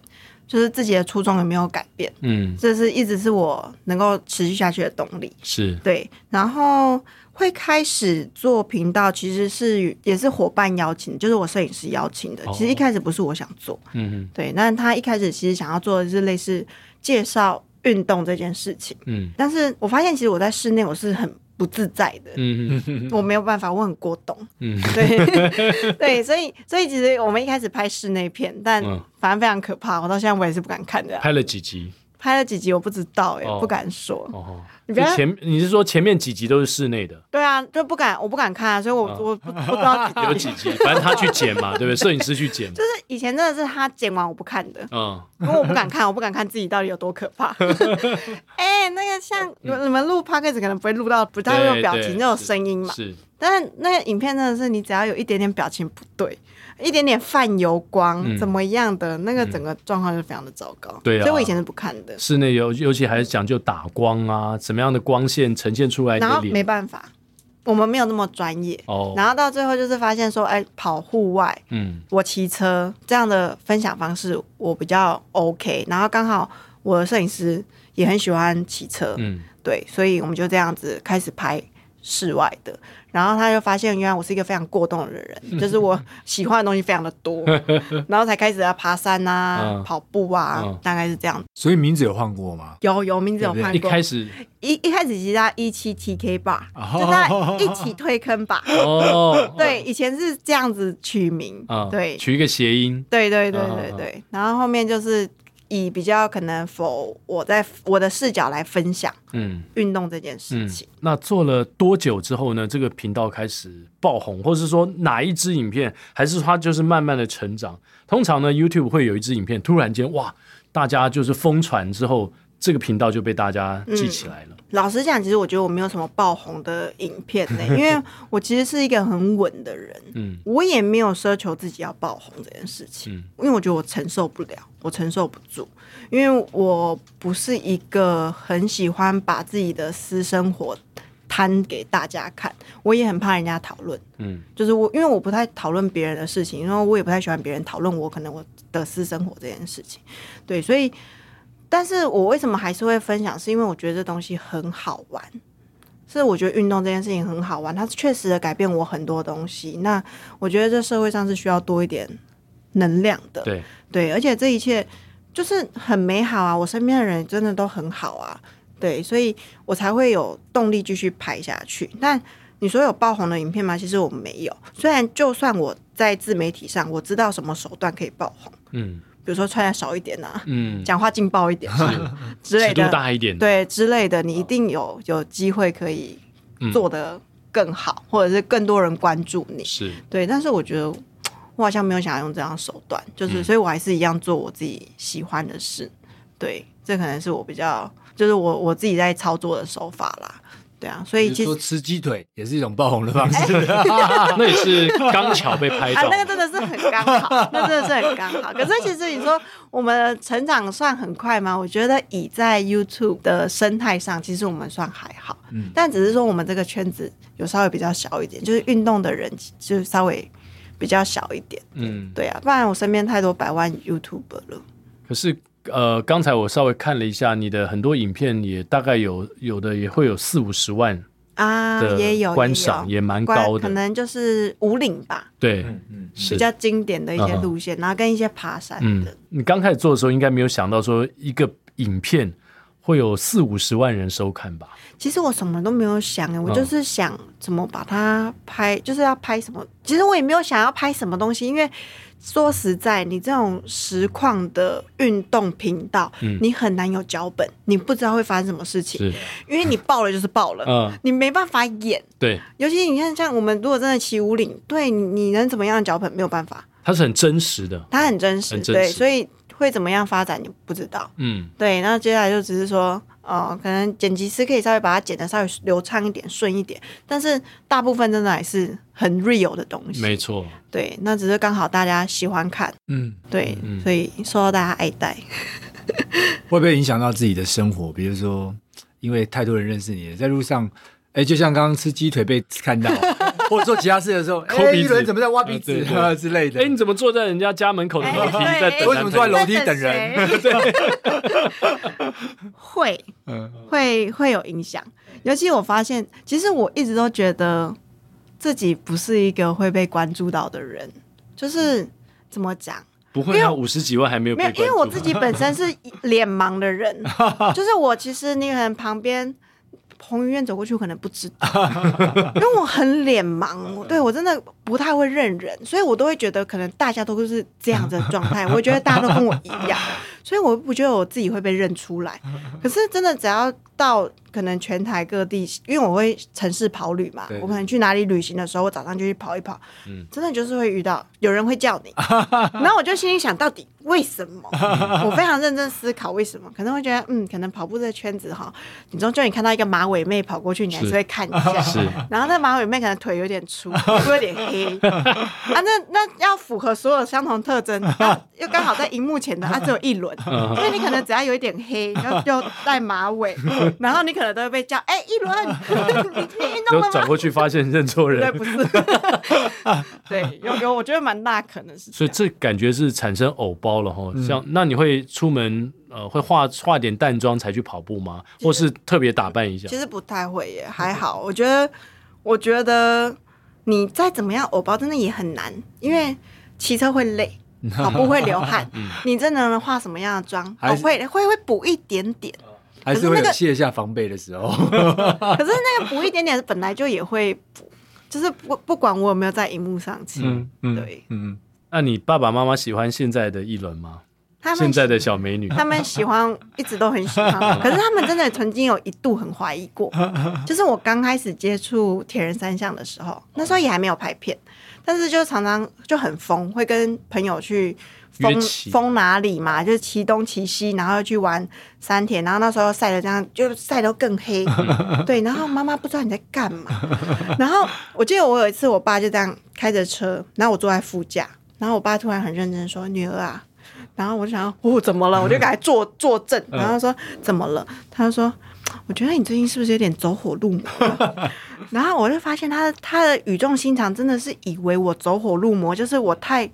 就是自己的初衷有没有改变，嗯，这是一直是我能够持续下去的动力，是对。然后会开始做频道，其实是也是伙伴邀请，就是我摄影师邀请的。其实一开始不是我想做，嗯嗯，对。那他一开始其实想要做的是类似介绍运动这件事情，嗯，但是我发现其实我在室内我是很。不自在的，嗯嗯，我没有办法，我很过动，嗯，对。[LAUGHS] 对，所以所以其实我们一开始拍室内片，但反正非常可怕，我到现在我也是不敢看的。拍了几集？拍了几集我不知道哎，不敢说。哦，你前你是说前面几集都是室内的？对啊，就不敢，我不敢看啊，所以我我不不知道有几集，反正他去剪嘛，对不对？摄影师去剪。就是以前真的是他剪完我不看的，嗯，因为我不敢看，我不敢看自己到底有多可怕。[LAUGHS] 哎，那个像你们录 podcast 可能不会录到不太会有表情，那种声音嘛。是，但是那个影片真的是你只要有一点点表情不对。一点点泛油光，怎么样的那个整个状况就非常的糟糕。对啊，所以我以前是不看的。室内尤尤其还是讲究打光啊，怎么样的光线呈现出来。然后没办法，我们没有那么专业。哦。然后到最后就是发现说，哎，跑户外，嗯，我骑车这样的分享方式我比较 OK。然后刚好我的摄影师也很喜欢骑车，嗯，对，所以我们就这样子开始拍室外的。然后他就发现，原来我是一个非常过动的人，[LAUGHS] 就是我喜欢的东西非常的多，[LAUGHS] 然后才开始要爬山啊、嗯、跑步啊，嗯、大概是这样。所以名字有换过吗？有有名字有换过。一开始一一开始其实他一七 TK 吧，就在一起退坑吧。[LAUGHS] 哦，对，以前是这样子取名，嗯、对，取一个谐音。对对对对对，嗯、然后后面就是。以比较可能否我在我的视角来分享，嗯，运动这件事情。那做了多久之后呢？这个频道开始爆红，或是说哪一支影片，还是它就是慢慢的成长？通常呢，YouTube 会有一支影片突然间哇，大家就是疯传之后。这个频道就被大家记起来了。嗯、老实讲，其实我觉得我没有什么爆红的影片呢，[LAUGHS] 因为我其实是一个很稳的人。嗯，我也没有奢求自己要爆红这件事情。嗯，因为我觉得我承受不了，我承受不住。因为我不是一个很喜欢把自己的私生活摊给大家看，我也很怕人家讨论。嗯，就是我，因为我不太讨论别人的事情，然后我也不太喜欢别人讨论我可能我的私生活这件事情。对，所以。但是我为什么还是会分享？是因为我觉得这东西很好玩，是我觉得运动这件事情很好玩，它确实的改变我很多东西。那我觉得这社会上是需要多一点能量的，对对，而且这一切就是很美好啊！我身边的人真的都很好啊，对，所以我才会有动力继续拍下去。但你说有爆红的影片吗？其实我没有。虽然就算我在自媒体上，我知道什么手段可以爆红，嗯。比如说穿的少一点呐、啊，嗯，讲话劲爆一点是。[LAUGHS] 之类的，大一点，对之类的，你一定有有机会可以做得更好，嗯、或者是更多人关注你，是。对。但是我觉得 [TSK] 我好像没有想要用这样手段，就是，嗯、所以我还是一样做我自己喜欢的事。对，这可能是我比较，就是我我自己在操作的手法啦。对啊，所以其实说吃鸡腿也是一种爆红的方式，[LAUGHS] 那也是刚巧被拍到。啊，那个真的是很刚好，那真的是很刚好。可是其实你说我们成长算很快吗？我觉得以在 YouTube 的生态上，其实我们算还好。嗯，但只是说我们这个圈子有稍微比较小一点，就是运动的人就稍微比较小一点。嗯，对啊，不然我身边太多百万 YouTuber 了。可是。呃，刚才我稍微看了一下你的很多影片，也大概有有的也会有四五十万啊，也有观赏，也蛮高的，可能就是五岭吧，对，嗯，比较经典的一些路线，然后跟一些爬山的。嗯，你刚开始做的时候，应该没有想到说一个影片会有四五十万人收看吧？其实我什么都没有想，我就是想怎么把它拍，就是要拍什么。其实我也没有想要拍什么东西，因为。说实在，你这种实况的运动频道，嗯、你很难有脚本，你不知道会发生什么事情，因为你爆了就是爆了，嗯、你没办法演。对，尤其你看，像我们如果真的骑五岭，对，你能怎么样的脚本没有办法？它是很真实的，它很真实，真实对，所以会怎么样发展你不知道。嗯，对，那接下来就只是说。哦，可能剪辑师可以稍微把它剪得稍微流畅一点、顺一点，但是大部分真的还是很 real 的东西。没错，对，那只是刚好大家喜欢看，嗯，对，嗯、所以受到大家爱戴。[LAUGHS] 会不会影响到自己的生活？比如说，因为太多人认识你了，在路上。哎，就像刚刚吃鸡腿被看到，或者做其他事的时候，[LAUGHS] 抠鼻子，怎么在挖鼻子 [LAUGHS] 之类的？哎，你怎么坐在人家家门口的楼梯 [LAUGHS] 在等？为什么坐在楼梯等人？对，会，会会有影响。尤其我发现，其实我一直都觉得自己不是一个会被关注到的人，就是怎么讲？不会啊，五十几万还没有没有。因为我自己本身是脸盲的人，就是我其实你可能旁边。彭于晏走过去，我可能不知道，[LAUGHS] 因为我很脸盲，[LAUGHS] 对我真的不太会认人，所以我都会觉得可能大家都是这样的状态，[LAUGHS] 我觉得大家都跟我一样，所以我不觉得我自己会被认出来。可是真的只要到。可能全台各地，因为我会城市跑旅嘛，我可能去哪里旅行的时候，我早上就去跑一跑，嗯、真的就是会遇到有人会叫你，[LAUGHS] 然后我就心里想，到底为什么？[LAUGHS] 我非常认真思考为什么，可能会觉得，嗯，可能跑步这个圈子哈，你终究你看到一个马尾妹跑过去，你还是会看一下，[LAUGHS] 是。然后那马尾妹可能腿有点粗，又有点黑，啊，那那要符合所有相同特征，又刚好在荧幕前的，它、啊、只有一轮，所以你可能只要有一点黑，又又带马尾，然后你可能。都会被叫哎，一轮，[LAUGHS] 你运动了吗？转过去发现认错人，对，不是，[LAUGHS] 对，有有，我觉得蛮大可能是，所以这感觉是产生偶包了哈。像、嗯、那你会出门呃，会化化点淡妆才去跑步吗？或是特别打扮一下？其实不太会耶，还好。我觉得我觉得你再怎么样偶包，真的也很难，因为骑车会累，[LAUGHS] 跑步会流汗，你真的能化什么样的妆？哦，会会会补一点点，还是会有卸下防备的时候。[LAUGHS] 可是那个补一点点，本来就也会补，就是不不管我有没有在荧幕上骑，嗯嗯，对，嗯。那你爸爸妈妈喜欢现在的一轮吗？现在的小美女，他们喜欢，一直都很喜欢。可是他们真的曾经有一度很怀疑过，[LAUGHS] 就是我刚开始接触铁人三项的时候，那时候也还没有拍片，但是就常常就很疯，会跟朋友去疯疯哪里嘛，就是骑东骑西，然后去玩山田，然后那时候晒得这样，就晒得更黑。[LAUGHS] 对，然后妈妈不知道你在干嘛。[LAUGHS] 然后我记得我有一次，我爸就这样开着车，然后我坐在副驾，然后我爸突然很认真说：“女儿啊。”然后我就想，哦，怎么了？我就给他坐 [LAUGHS] 坐正。然后说怎么了？他就说，我觉得你最近是不是有点走火入魔？然后我就发现他他的语重心长，真的是以为我走火入魔，就是我太。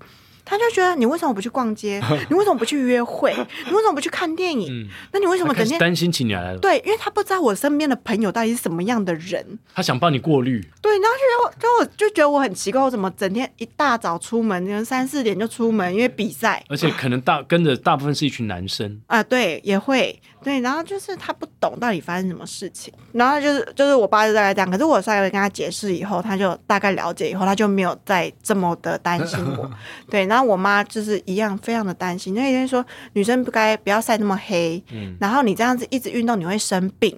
他就觉得你为什么不去逛街？[LAUGHS] 你为什么不去约会？你为什么不去看电影？嗯、那你为什么整天担心起你来了？对，因为他不知道我身边的朋友到底是什么样的人。他想帮你过滤。对，然后就就我就觉得我很奇怪，我怎么整天一大早出门，三四点就出门，因为比赛。而且可能大跟着大部分是一群男生啊，对，也会对。然后就是他不懂到底发生什么事情，然后就是就是我爸就大概这样。可是我稍微跟他解释以后，他就大概了解以后，他就没有再这么的担心我。[LAUGHS] 对，然后。我妈就是一样，非常的担心，因为说女生不该不要晒那么黑，嗯，然后你这样子一直运动你会生病，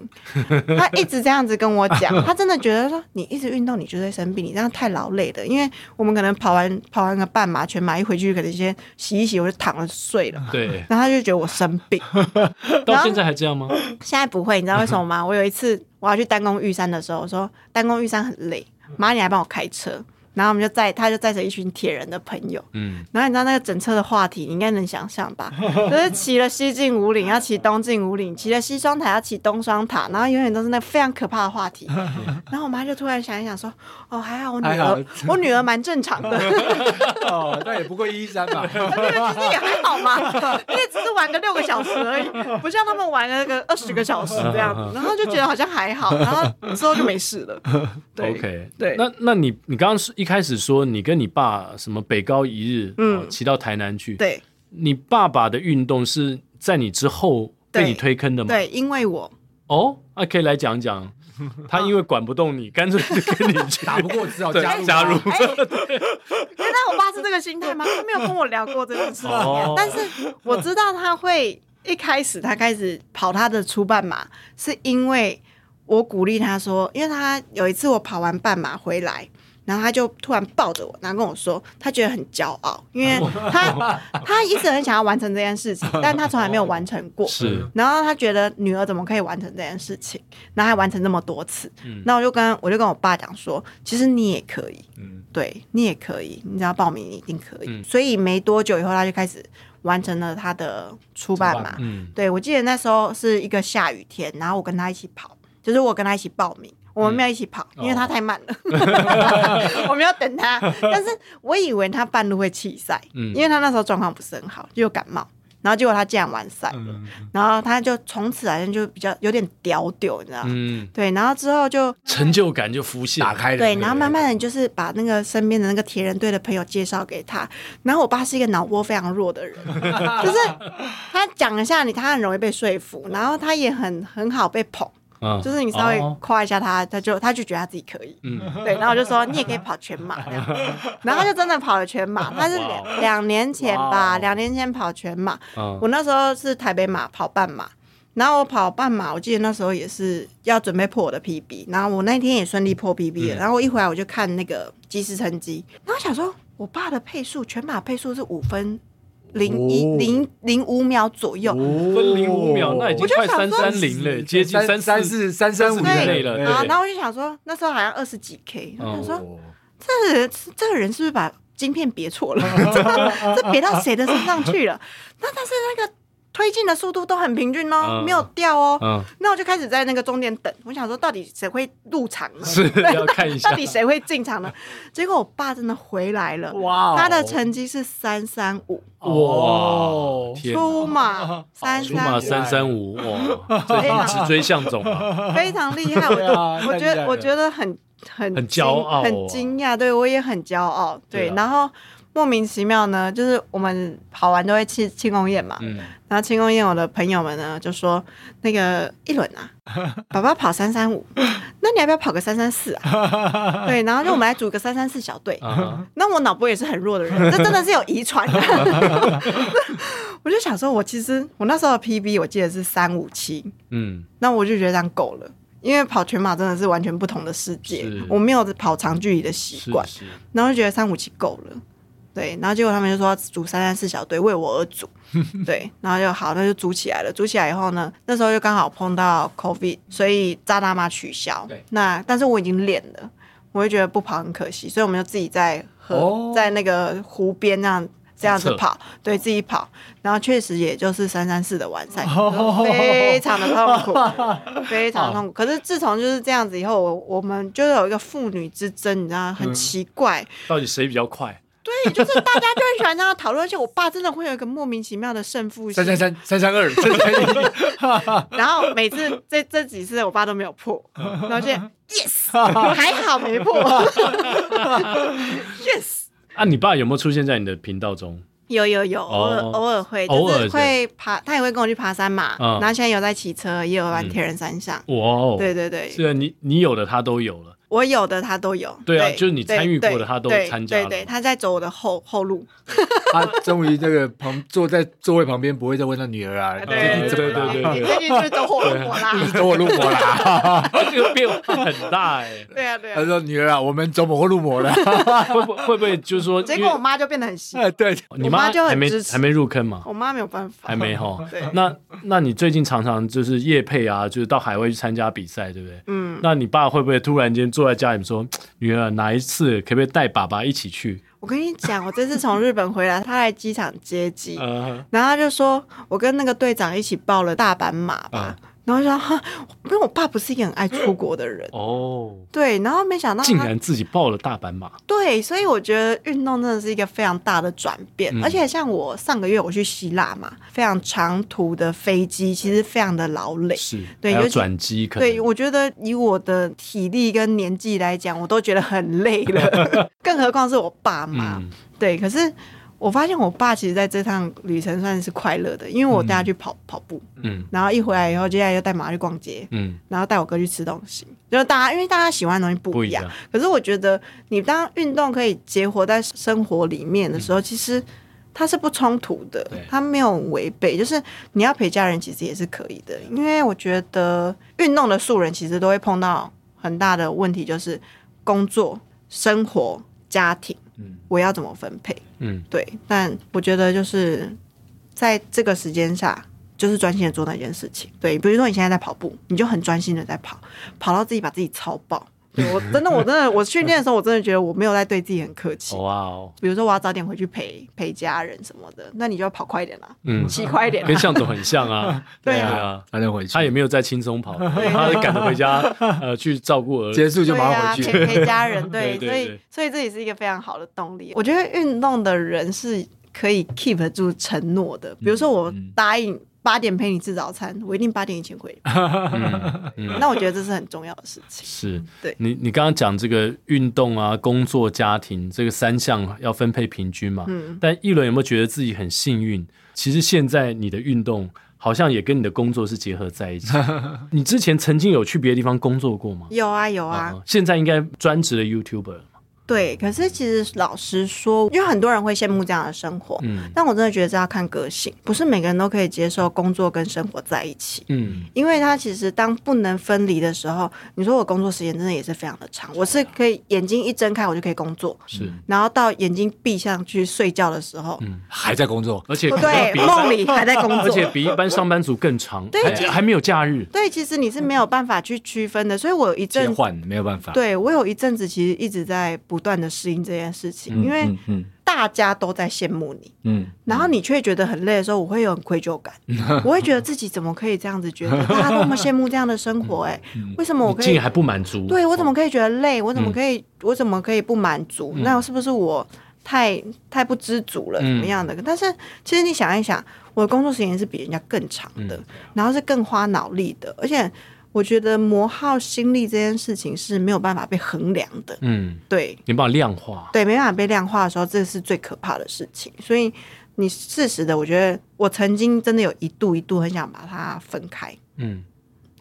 他一直这样子跟我讲，他真的觉得说你一直运动你就会生病，你这样太劳累了，因为我们可能跑完跑完个半马、全马一回去可能先洗一洗我就躺了睡了，对，然后他就觉得我生病，[LAUGHS] 到现在还这样吗？[LAUGHS] 现在不会，你知道为什么吗？我有一次我要去丹宫玉山的时候，我说丹宫玉山很累，妈你来帮我开车。然后我们就载，他就载着一群铁人的朋友。嗯，然后你知道那个整车的话题，你应该能想象吧？[LAUGHS] 就是骑了西进五岭，要骑东进五岭；骑了西双塔，要骑东双塔。然后永远都是那非常可怕的话题。[LAUGHS] 然后我妈就突然想一想说：“哦，还好我女儿，我女儿蛮正常的。[LAUGHS] ”哦，那也不过一三吧。对，其实也还好嘛，因为只是玩个六个小时而已，不像他们玩了个二十个小时这样子。然后就觉得好像还好，然后之后就没事了。对，OK，对。那那你你刚刚是？一开始说你跟你爸什么北高一日，嗯，骑到台南去。对，你爸爸的运动是在你之后被你推坑的吗？对，因为我哦，那可以来讲讲，他因为管不动你，[LAUGHS] 干脆就跟你打不过，只好加入加入。原来我爸是这个心态吗？他没有跟我聊过这件事情，但是我知道他会一开始他开始跑他的初半马，是因为我鼓励他说，因为他有一次我跑完半马回来。然后他就突然抱着我，然后跟我说，他觉得很骄傲，因为 [LAUGHS] 他他一直很想要完成这件事情，[LAUGHS] 但他从来没有完成过。是，然后他觉得女儿怎么可以完成这件事情，然后还完成那么多次。那我就跟我就跟我爸讲说，其实你也可以，嗯，对你也可以，你只要报名，你一定可以。所以没多久以后，他就开始完成了他的初半马。嗯，对，我记得那时候是一个下雨天，然后我跟他一起跑，就是我跟他一起报名。我们没有一起跑，嗯、因为他太慢了，哦、[LAUGHS] [LAUGHS] 我们要等他。但是我以为他半路会弃赛，嗯、因为他那时候状况不是很好，就有感冒。然后结果他竟然完赛了，嗯、然后他就从此好像就比较有点屌屌，你知道吗？嗯、对，然后之后就成就感就浮现，打开了。对，然后慢慢的就是把那个身边的那个铁人队的朋友介绍给他。然后我爸是一个脑波非常弱的人，[LAUGHS] 就是他讲一下你，他很容易被说服，然后他也很很好被捧。嗯，就是你稍微夸一下他，他就他就觉得他自己可以，嗯，对，然后我就说你也可以跑全马，然后他就真的跑了全马。他是两两年前吧，两年前跑全马。我那时候是台北马跑半马，然后我跑半马，我记得那时候也是要准备破我的 PB，然后我那天也顺利破 PB 了。然后我一回来我就看那个即时成绩，然后想说我爸的配速全马配速是五分。零一零零五秒左右，分零五秒，那已经快三三零了，接近三三四三三五之类了。然后我就想说，那时候好像二十几 K，我想说这人这个人是不是把晶片别错了？[LAUGHS] 这别到谁的身上去了？那但是那个。推进的速度都很平均哦，没有掉哦。嗯，那我就开始在那个终点等，我想说到底谁会入场呢？是 [LAUGHS] 要看一下，到底谁会进场呢？结果我爸真的回来了，哇！他的成绩是三三五，哇！[LAUGHS] 出马三三五，三三五，哇！[LAUGHS] 一直追向总，非常厉害。我我觉得我觉得很很很骄傲、哦，很惊讶，对我也很骄傲，对，对啊、然后。莫名其妙呢，就是我们跑完都会去庆功宴嘛，嗯、然后庆功宴我的朋友们呢就说那个一轮啊，[LAUGHS] 爸爸跑三三五，那你要不要跑个三三四啊？[LAUGHS] 对，然后就我们来组个三三四小队。那我脑波也是很弱的人，[LAUGHS] 这真的是有遗传的。我就想说，我其实我那时候的 PB 我记得是三五七，嗯，那我就觉得这样够了，因为跑全马真的是完全不同的世界，我没有跑长距离的习惯，然后就觉得三五七够了。对，然后结果他们就说要组三三四小队为我而组，对，然后就好，那就组起来了。组起来以后呢，那时候就刚好碰到 COVID，所以扎大妈取消。对那但是我已经练了，我会觉得不跑很可惜，所以我们就自己在河、哦、在那个湖边那样这样子跑，对自己跑。然后确实也就是三三四的完赛，[LAUGHS] 哦、[LAUGHS] 非常的痛苦，非常痛苦。可是自从就是这样子以后，我我们就是有一个父女之争，你知道很奇怪，嗯、到底谁比较快？对，就是大家就会喜欢这样讨论，而且我爸真的会有一个莫名其妙的胜负心，三三三三三二，[LAUGHS] 三三一，[LAUGHS] 然后每次这这几次我爸都没有破，然后就 [LAUGHS] yes，还好没破，yes。啊，你爸有没有出现在你的频道中？有有有，偶尔偶尔会，就是会爬，他也会跟我去爬山嘛。然后现在有在骑车，也有玩铁人三项。哇哦，对对对，是啊，你你有的他都有了。我有的他都有，对啊，就是你参与过的他都参加了，对对，他在走我的后后路。[LAUGHS] 他终于这个旁坐在座位旁边，不会再问他女儿啊，最近怎么了？最近就是走火入魔啦？[LAUGHS] 走火入魔啦，[LAUGHS] 这个变化很大哎。对啊对啊。他说：“女儿啊，我们走火入魔了。”会不会不会就是说？结果我妈就变得很细。哎，对，你妈就还没还没入坑嘛？我妈没有办法，还没哈。对，那那你最近常常就是夜配啊，就是到海外去参加比赛，对不对？嗯。那你爸会不会突然间坐在家里说？女儿，哪一次可不可以带爸爸一起去？我跟你讲，我这次从日本回来，他来机场接机，[LAUGHS] 然后他就说，我跟那个队长一起报了大阪马吧。然后说哈，因为我爸不是一个很爱出国的人哦，对，然后没想到竟然自己报了大阪马，对，所以我觉得运动真的是一个非常大的转变，嗯、而且像我上个月我去希腊嘛，非常长途的飞机，其实非常的劳累，是，对，有转机可，对，我觉得以我的体力跟年纪来讲，我都觉得很累了，[LAUGHS] 更何况是我爸妈，嗯、对，可是。我发现我爸其实在这趟旅程算是快乐的，因为我带他去跑、嗯、跑步，嗯，然后一回来以后，接下来又带妈去逛街，嗯，然后带我哥去吃东西，就是大家因为大家喜欢的东西不一样，一样，可是我觉得你当运动可以结合在生活里面的时候，嗯、其实它是不冲突的，对它没有违背，就是你要陪家人其实也是可以的，因为我觉得运动的素人其实都会碰到很大的问题，就是工作、生活、家庭。我要怎么分配？嗯，对，但我觉得就是在这个时间下，就是专心的做那件事情。对，比如说你现在在跑步，你就很专心的在跑，跑到自己把自己超爆。我真的，我真的，我训练的时候，我真的觉得我没有在对自己很客气。哇哦！比如说我要早点回去陪陪家人什么的，那你就要跑快一点啦，嗯，骑快一点。跟向总很像啊，[LAUGHS] 对啊，他就回去，他也没有在轻松跑，[LAUGHS] 他赶着回家，呃，去照顾儿子，结束就马上回去陪陪家人。对，所以所以这也是一个非常好的动力。我觉得运动的人是可以 keep 住承诺的，比如说我答应。八点陪你吃早餐，我一定八点以前回。嗯嗯、那我觉得这是很重要的事情。是，对你，你刚刚讲这个运动啊、工作、家庭这个三项要分配平均嘛？嗯。但一轮有没有觉得自己很幸运？其实现在你的运动好像也跟你的工作是结合在一起。[LAUGHS] 你之前曾经有去别的地方工作过吗？有啊，有啊。嗯、现在应该专职的 YouTuber。对，可是其实老实说，因为很多人会羡慕这样的生活，嗯，但我真的觉得这要看个性，不是每个人都可以接受工作跟生活在一起，嗯，因为他其实当不能分离的时候，你说我工作时间真的也是非常的长，我是可以眼睛一睁开我就可以工作，是，然后到眼睛闭上去睡觉的时候，嗯，还在工作，而且对，梦里还在工作，[LAUGHS] 而且比一般上班族更长，对，还没有假日，对，其实你是没有办法去区分的，所以我有一阵切换没有办法，对我有一阵子其实一直在不断的适应这件事情，因为大家都在羡慕你，嗯，然后你却觉得很累的时候，我会有很愧疚感，[LAUGHS] 我会觉得自己怎么可以这样子觉得，[LAUGHS] 大家那么羡慕这样的生活，哎，为什么我可以竟然还不满足？对，我怎么可以觉得累？我怎么可以我怎么可以不满足？那是不是我太太不知足了？怎么样的？但是其实你想一想，我的工作时间是比人家更长的，然后是更花脑力的，而且。我觉得磨耗心力这件事情是没有办法被衡量的。嗯，对，没办法量化。对，没办法被量化的时候，这是最可怕的事情。所以你事实的，我觉得我曾经真的有一度一度很想把它分开。嗯，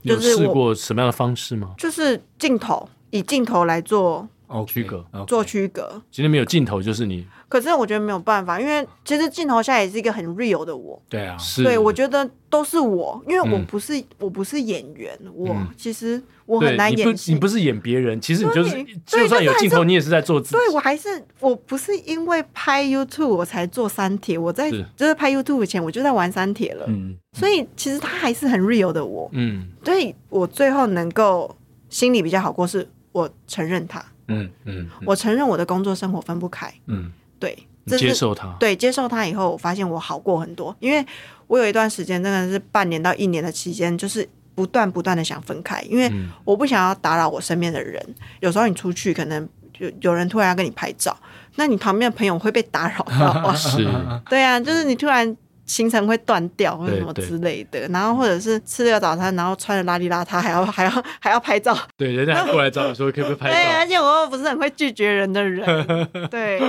有试过什么样的方式吗？就是镜头，以镜头来做区隔.做区隔。今天没有镜头，就是你。可是我觉得没有办法，因为其实镜头下也是一个很 real 的我。对啊，是。对，我觉得都是我，因为我不是、嗯、我不是演员，我、嗯、其实我很难演戏。你不是演别人，其实你就是就算有镜头，你也是在做自己。对，我还是我不是因为拍 YouTube 我才做三铁，我在就是拍 YouTube 前我就在玩三铁了。嗯。所以其实他还是很 real 的我。嗯。所以我最后能够心里比较好过，是我承认他。嗯嗯。我承认我的工作生活分不开。嗯。对，接受他。对，接受他以后，我发现我好过很多。因为我有一段时间真的是半年到一年的期间，就是不断不断的想分开，因为我不想要打扰我身边的人。有时候你出去，可能有有人突然要跟你拍照，那你旁边的朋友会被打扰到。[LAUGHS] 是，对啊，就是你突然。行程会断掉或者什么之类的，然后或者是吃了个早餐，然后穿的邋里邋遢，还要 [LAUGHS] 还要还要拍照。对，人家还 [LAUGHS] 过来找你说可不可以拍照。对，而且我又不是很会拒绝人的人。[LAUGHS] 对，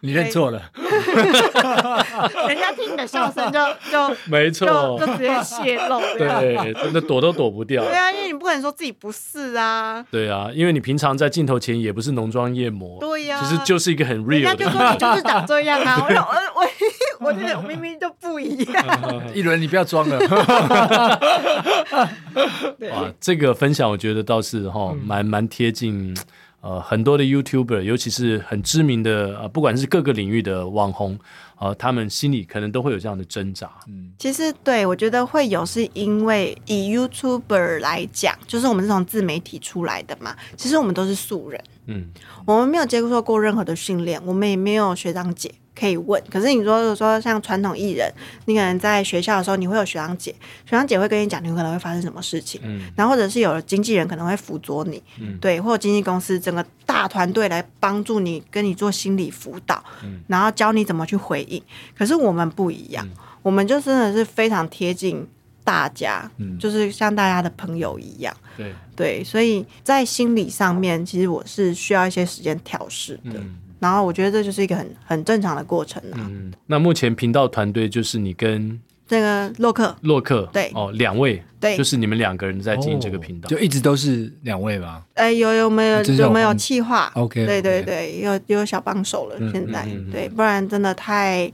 你认错了。人家听你的笑声就就没错，就直接泄露。对，真的躲都躲不掉。对啊，因为你不可能说自己不是啊。对啊，因为你平常在镜头前也不是浓妆艳抹。对呀，其实就是一个很 real。人家就说你就是长这样啊，我我我觉得明明就不一样。[LAUGHS] 一轮，你不要装了。[LAUGHS] 哇，这个分享我觉得倒是哈，蛮蛮贴近呃很多的 YouTuber，尤其是很知名的呃，不管是各个领域的网红，呃，他们心里可能都会有这样的挣扎。嗯，其实对我觉得会有，是因为以 YouTuber 来讲，就是我们这种自媒体出来的嘛，其实我们都是素人。嗯，我们没有接受过任何的训练，我们也没有学长姐。可以问，可是你说，如果说像传统艺人，你可能在学校的时候，你会有学长姐，学长姐会跟你讲，你可能会发生什么事情，嗯，然后或者是有经纪人可能会辅佐你，嗯，对，或者经纪公司整个大团队来帮助你，跟你做心理辅导，嗯，然后教你怎么去回应。可是我们不一样，嗯，我们就真的是非常贴近大家，嗯，就是像大家的朋友一样，对。对，所以在心理上面，其实我是需要一些时间调试的。嗯然后我觉得这就是一个很很正常的过程啊。嗯，那目前频道团队就是你跟这个洛克，洛克对哦，两位对，就是你们两个人在经营这个频道，哦，就一直都是两位吧？哎，有有没有有没有企划？OK，对对对，有有小帮手了。嗯、现在、嗯、对，不然真的太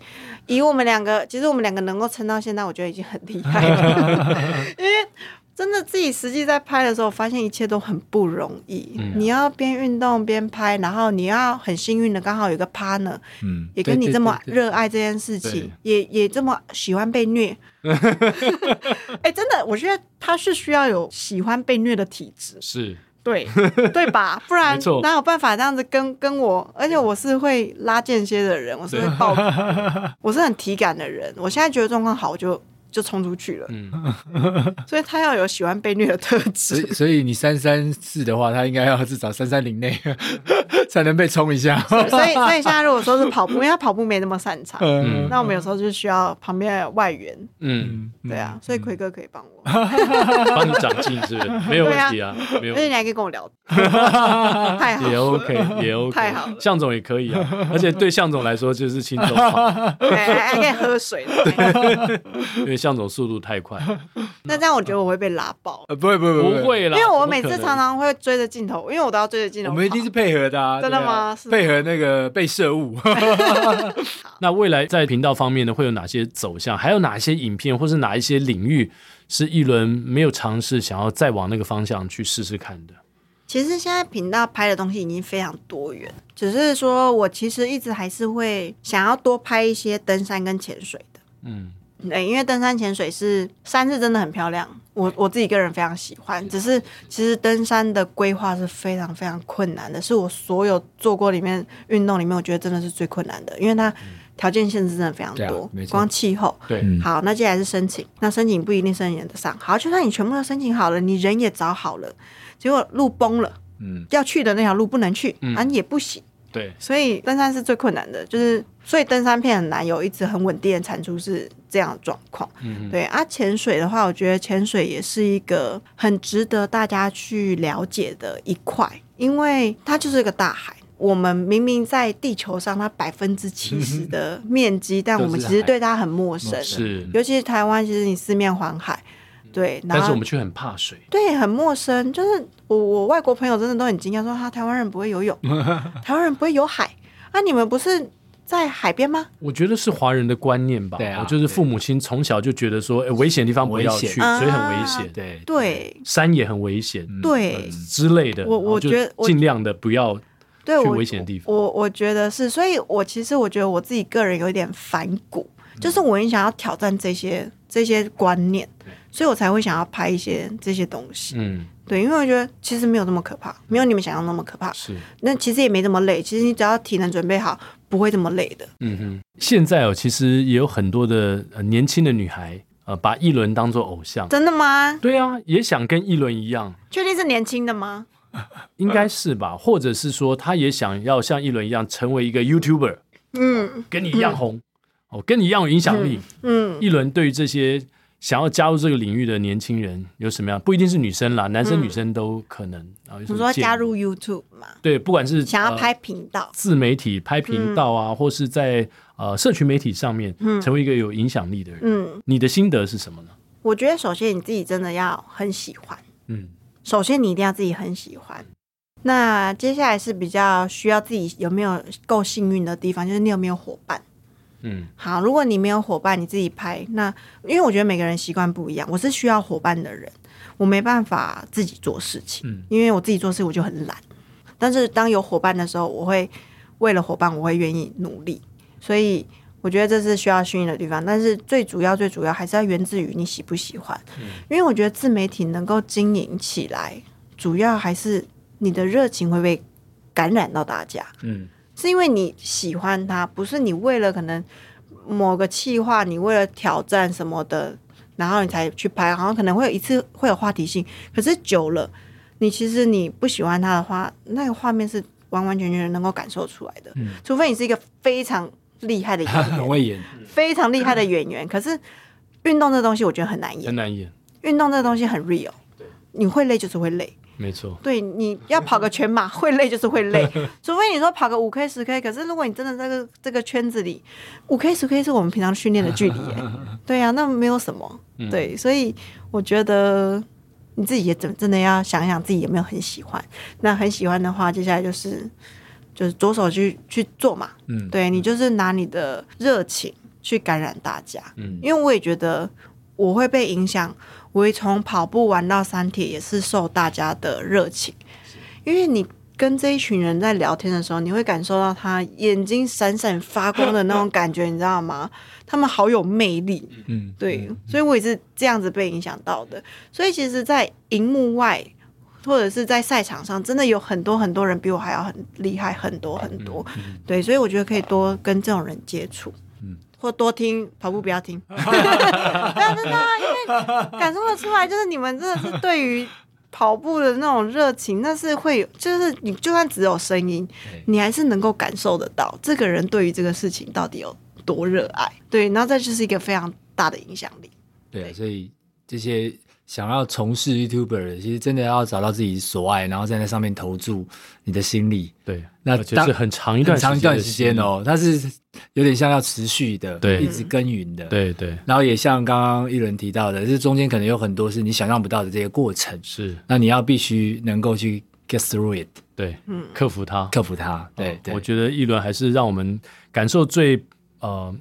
以我们两个，其实我们两个能够撑到现在，我觉得已经很厉害了，[LAUGHS] 因为。真的自己实际在拍的时候，发现一切都很不容易。嗯、你要边运动边拍，然后你要很幸运的刚好有个 partner，嗯，也跟你这么热爱这件事情，也也这么喜欢被虐。[LAUGHS] 哎、欸，真的，我觉得他是需要有喜欢被虐的体质，是对对吧？[LAUGHS] 不然哪有办法这样子跟跟我？而且我是会拉间歇的人，我是会爆，我是很体感的人。我现在觉得状况好，我就。就冲出去了，嗯，[LAUGHS] 所以他要有喜欢被虐的特质。所以，所以你三三四的话，他应该要至少三三零内 [LAUGHS] 才能被冲一下。所以，[LAUGHS] 所以现在如果说是跑步，因为他跑步没那么擅长，嗯，那我们有时候就需要旁边的外援，嗯，对啊，所以奎哥可以帮我，[LAUGHS] 帮你长进，是不是？没有问题啊，没有。而且你还可以跟我聊，[LAUGHS] 太好，也 OK，也 OK，太好。向总也可以啊，而且对向总来说就是轻松跑，还可以喝水，因为。向总速度太快，那这样我觉得我会被拉爆。呃，不会不会不会啦，因为我每次常常会追着镜头，因为我都要追着镜头。我们一定是配合的啊，真的吗？配合那个被摄物。[LAUGHS] 那未来在频道方面呢，会有哪些走向？还有哪些影片，或是哪一些领域是一轮没有尝试，想要再往那个方向去试试看的？其实现在频道拍的东西已经非常多元，只是说我其实一直还是会想要多拍一些登山跟潜水的。嗯。对，因为登山潜水是山是真的很漂亮，我我自己个人非常喜欢。只是其实登山的规划是非常非常困难的，是我所有做过里面运动里面，我觉得真的是最困难的，因为它条件限制真的非常多，嗯、光气候。对，好，那接下来是申请，那申请不一定申请得上。好，就算你全部都申请好了，你人也找好了，结果路崩了，嗯，要去的那条路不能去，嗯、啊，也不行。对，所以登山是最困难的，就是所以登山片很难有一直很稳定的产出是这样的状况。嗯，对啊，潜水的话，我觉得潜水也是一个很值得大家去了解的一块，因为它就是一个大海。我们明明在地球上，它百分之七十的面积，但我们其实对它很陌生。是，尤其是台湾，其实你四面环海，对，但是我们却很怕水。对，很陌生。就是我我外国朋友真的都很惊讶，说他台湾人不会游泳，[LAUGHS] 台湾人不会游海。那你们不是在海边吗？我觉得是华人的观念吧。对啊，就是父母亲从小就觉得说，危险的地方不要去，所以很危险。对对，山也很危险，对之类的。我我觉得尽量的不要。对，去危险的地方，我我，我觉得是，所以我其实我觉得我自己个人有一点反骨，嗯、就是我很想要挑战这些这些观念，所以我才会想要拍一些这些东西。嗯，对，因为我觉得其实没有那么可怕，没有你们想象那么可怕。是，那其实也没这么累，其实你只要体能准备好，不会这么累的。嗯哼，现在哦，其实也有很多的年轻的女孩，呃，把一轮当做偶像。真的吗？对啊，也想跟一轮一样。确定是年轻的吗？应该是吧，或者是说，他也想要像一轮一样成为一个 YouTuber，嗯，跟你一样红，哦，跟你一样有影响力，嗯。一轮对于这些想要加入这个领域的年轻人有什么样？不一定是女生啦，男生女生都可能。你说加入 YouTube 嘛？对，不管是想要拍频道、自媒体拍频道啊，或是在呃社群媒体上面成为一个有影响力的人，嗯，你的心得是什么呢？我觉得首先你自己真的要很喜欢，嗯。首先，你一定要自己很喜欢。那接下来是比较需要自己有没有够幸运的地方，就是你有没有伙伴。嗯，好，如果你没有伙伴，你自己拍，那因为我觉得每个人习惯不一样，我是需要伙伴的人，我没办法自己做事情，嗯，因为我自己做事我就很懒。但是当有伙伴的时候，我会为了伙伴，我会愿意努力，所以。我觉得这是需要训练的地方，但是最主要、最主要还是要源自于你喜不喜欢。嗯，因为我觉得自媒体能够经营起来，主要还是你的热情会被感染到大家。嗯，是因为你喜欢它，不是你为了可能某个气划，你为了挑战什么的，然后你才去拍，好像可能会有一次会有话题性，可是久了，你其实你不喜欢它的话，那个画面是完完全全能够感受出来的。嗯，除非你是一个非常。厉害的演员，[LAUGHS] 很会演，非常厉害的演员。可是运动这东西，我觉得很难演，很难演。运动这东西很 real，你会累就是会累，没错。对，你要跑个全马，会累就是会累。[LAUGHS] 除非你说跑个五 K、十 K，可是如果你真的在这个这个圈子里，五 K、十 K 是我们平常训练的距离。[LAUGHS] 对呀、啊，那没有什么。对，所以我觉得你自己也真真的要想想自己有没有很喜欢。那很喜欢的话，接下来就是。就是着手去去做嘛，嗯，对，你就是拿你的热情去感染大家，嗯，因为我也觉得我会被影响，我会从跑步玩到三铁也是受大家的热情，因为你跟这一群人在聊天的时候，你会感受到他眼睛闪闪发光的那种感觉，你知道吗？他们好有魅力，嗯，对，所以我也是这样子被影响到的，所以其实，在荧幕外。或者是在赛场上，真的有很多很多人比我还要很厉害很多很多，嗯。嗯、对，所以我觉得可以多跟这种人接触，嗯，或多听跑步不要听，不要真的，因为感受得出来，就是你们真的是对于跑步的那种热情，那是会有，就是你就算只有声音，你还是能够感受得到这个人对于这个事情到底有多热爱，对，然后这就是一个非常大的影响力，对，所以这些。想要从事 YouTuber，其实真的要找到自己所爱，然后在那上面投注你的心力。对，那就是很长一段长一段时间哦，它是有点像要持续的，对，一直耕耘的。对对。然后也像刚刚一轮提到的，这中间可能有很多是你想象不到的这些过程。是。那你要必须能够去 get through it，对，嗯，克服它，克服它。对对。我觉得一轮还是让我们感受最呃。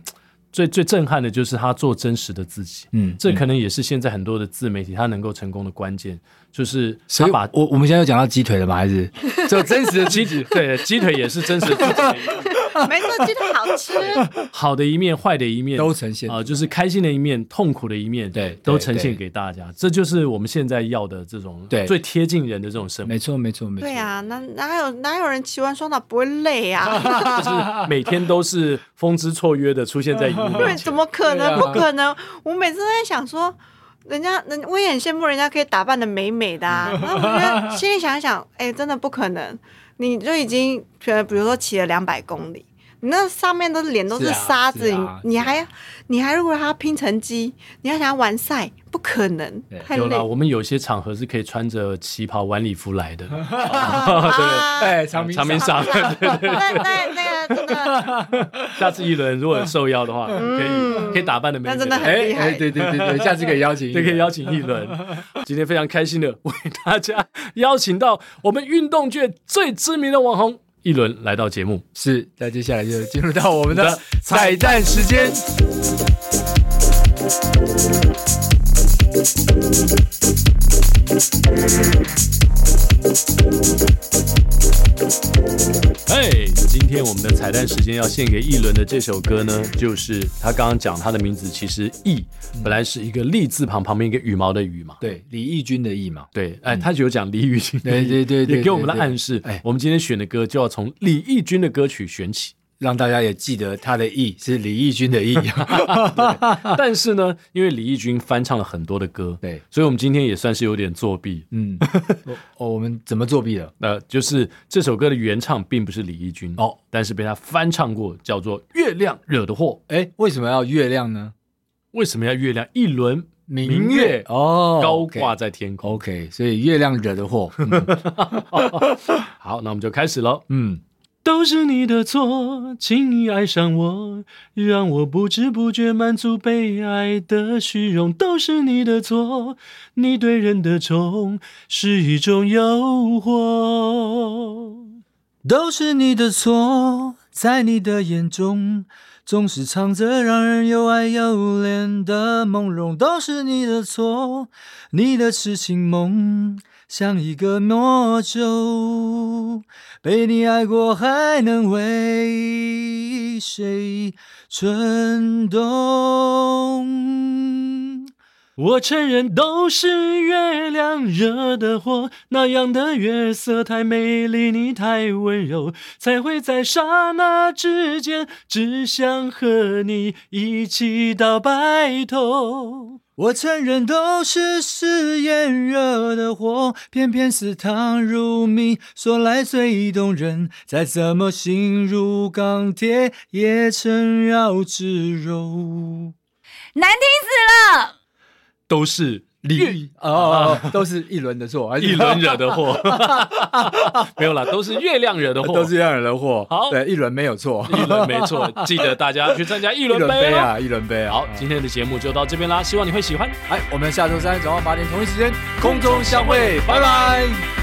最最震撼的就是他做真实的自己，嗯，这可能也是现在很多的自媒体他能够成功的关键，就是他把我我们现在又讲到鸡腿了吗？还是 [LAUGHS] 就真实的鸡腿？对，鸡腿也是真实的自己。[LAUGHS] 没错，鸡腿好吃。[LAUGHS] 好的一面，坏的一面都呈现啊，就是开心的一面，痛苦的一面，对，都呈现给大家。这就是我们现在要的这种对最贴近人的这种生活。没错，没错，没错。对啊，哪哪有哪有人骑完双打不会累啊？[LAUGHS] 就是每天都是风姿绰约的出现在荧幕面前。怎么可能？不可能！我每次都在想说，人家人我也很羡慕人家可以打扮的美美的啊。然后我觉得心里想一想，哎，真的不可能。你就已经觉得，比如说骑了两百公里，你那上面都是脸都是沙子，啊啊、你你还你还如果他拼成机，你要想要完赛，不可能，太累。有了，我们有些场合是可以穿着旗袍晚礼服来的，对 [LAUGHS] 对，长长棉裳，对对对，[LAUGHS] 那那那个真的，下次一轮如果受邀的话，可以可以打扮的美美，那真的很厉害，对对对对，下次可以邀请，[LAUGHS] 对，可以邀请一轮。今天非常开心的为大家邀请到我们运动界最知名的网红。一轮来到节目，是，那接下来就进入到我们的 [LAUGHS] 彩蛋时间。哎，hey, 今天我们的彩蛋时间要献给一轮的这首歌呢，就是他刚刚讲他的名字，其实“义”本来是一个“立”字旁旁边一个羽毛的“羽”嘛，对，李翊君的“义”嘛，对，哎，他就有讲李翊君，对对对，也给我们的暗示，哎，我们今天选的歌就要从李翊君的歌曲选起。让大家也记得他的“义 [LAUGHS] ”是李翊君的“ [LAUGHS] 义”，但是呢，因为李翊君翻唱了很多的歌，对，所以我们今天也算是有点作弊。嗯，[LAUGHS] 哦，我们怎么作弊了？呃，就是这首歌的原唱并不是李翊君哦，但是被他翻唱过，叫做《月亮惹的祸》。哎，为什么要月亮呢？为什么要月亮？一轮明月，哦，高挂在天空。OK，所以月亮惹的祸。嗯、好，那我们就开始喽。嗯。都是你的错，轻易爱上我，让我不知不觉满足被爱的虚荣。都是你的错，你对人的宠是一种诱惑。都是你的错，在你的眼中总是藏着让人又爱又怜的朦胧。都是你的错，你的痴情梦像一个魔咒。被你爱过，还能为谁蠢动？我承认都是月亮惹的祸，那样的月色太美丽，你太温柔，才会在刹那之间只想和你一起到白头。我承认都是誓言惹的祸，偏偏是糖如蜜，说来最动人。再怎么心如钢铁，也成绕指柔。难听死了，都是。李哦，都是一轮的错，一轮惹的祸，[LAUGHS] 没有啦，都是月亮惹的祸，都是月亮惹的祸。好，对，一轮没有错，一轮没错，[LAUGHS] 记得大家去参加一轮杯啊，一轮杯。好，今天的节目就到这边啦，希望你会喜欢。哎，我们下周三早上八点同一时间空中相会，拜拜。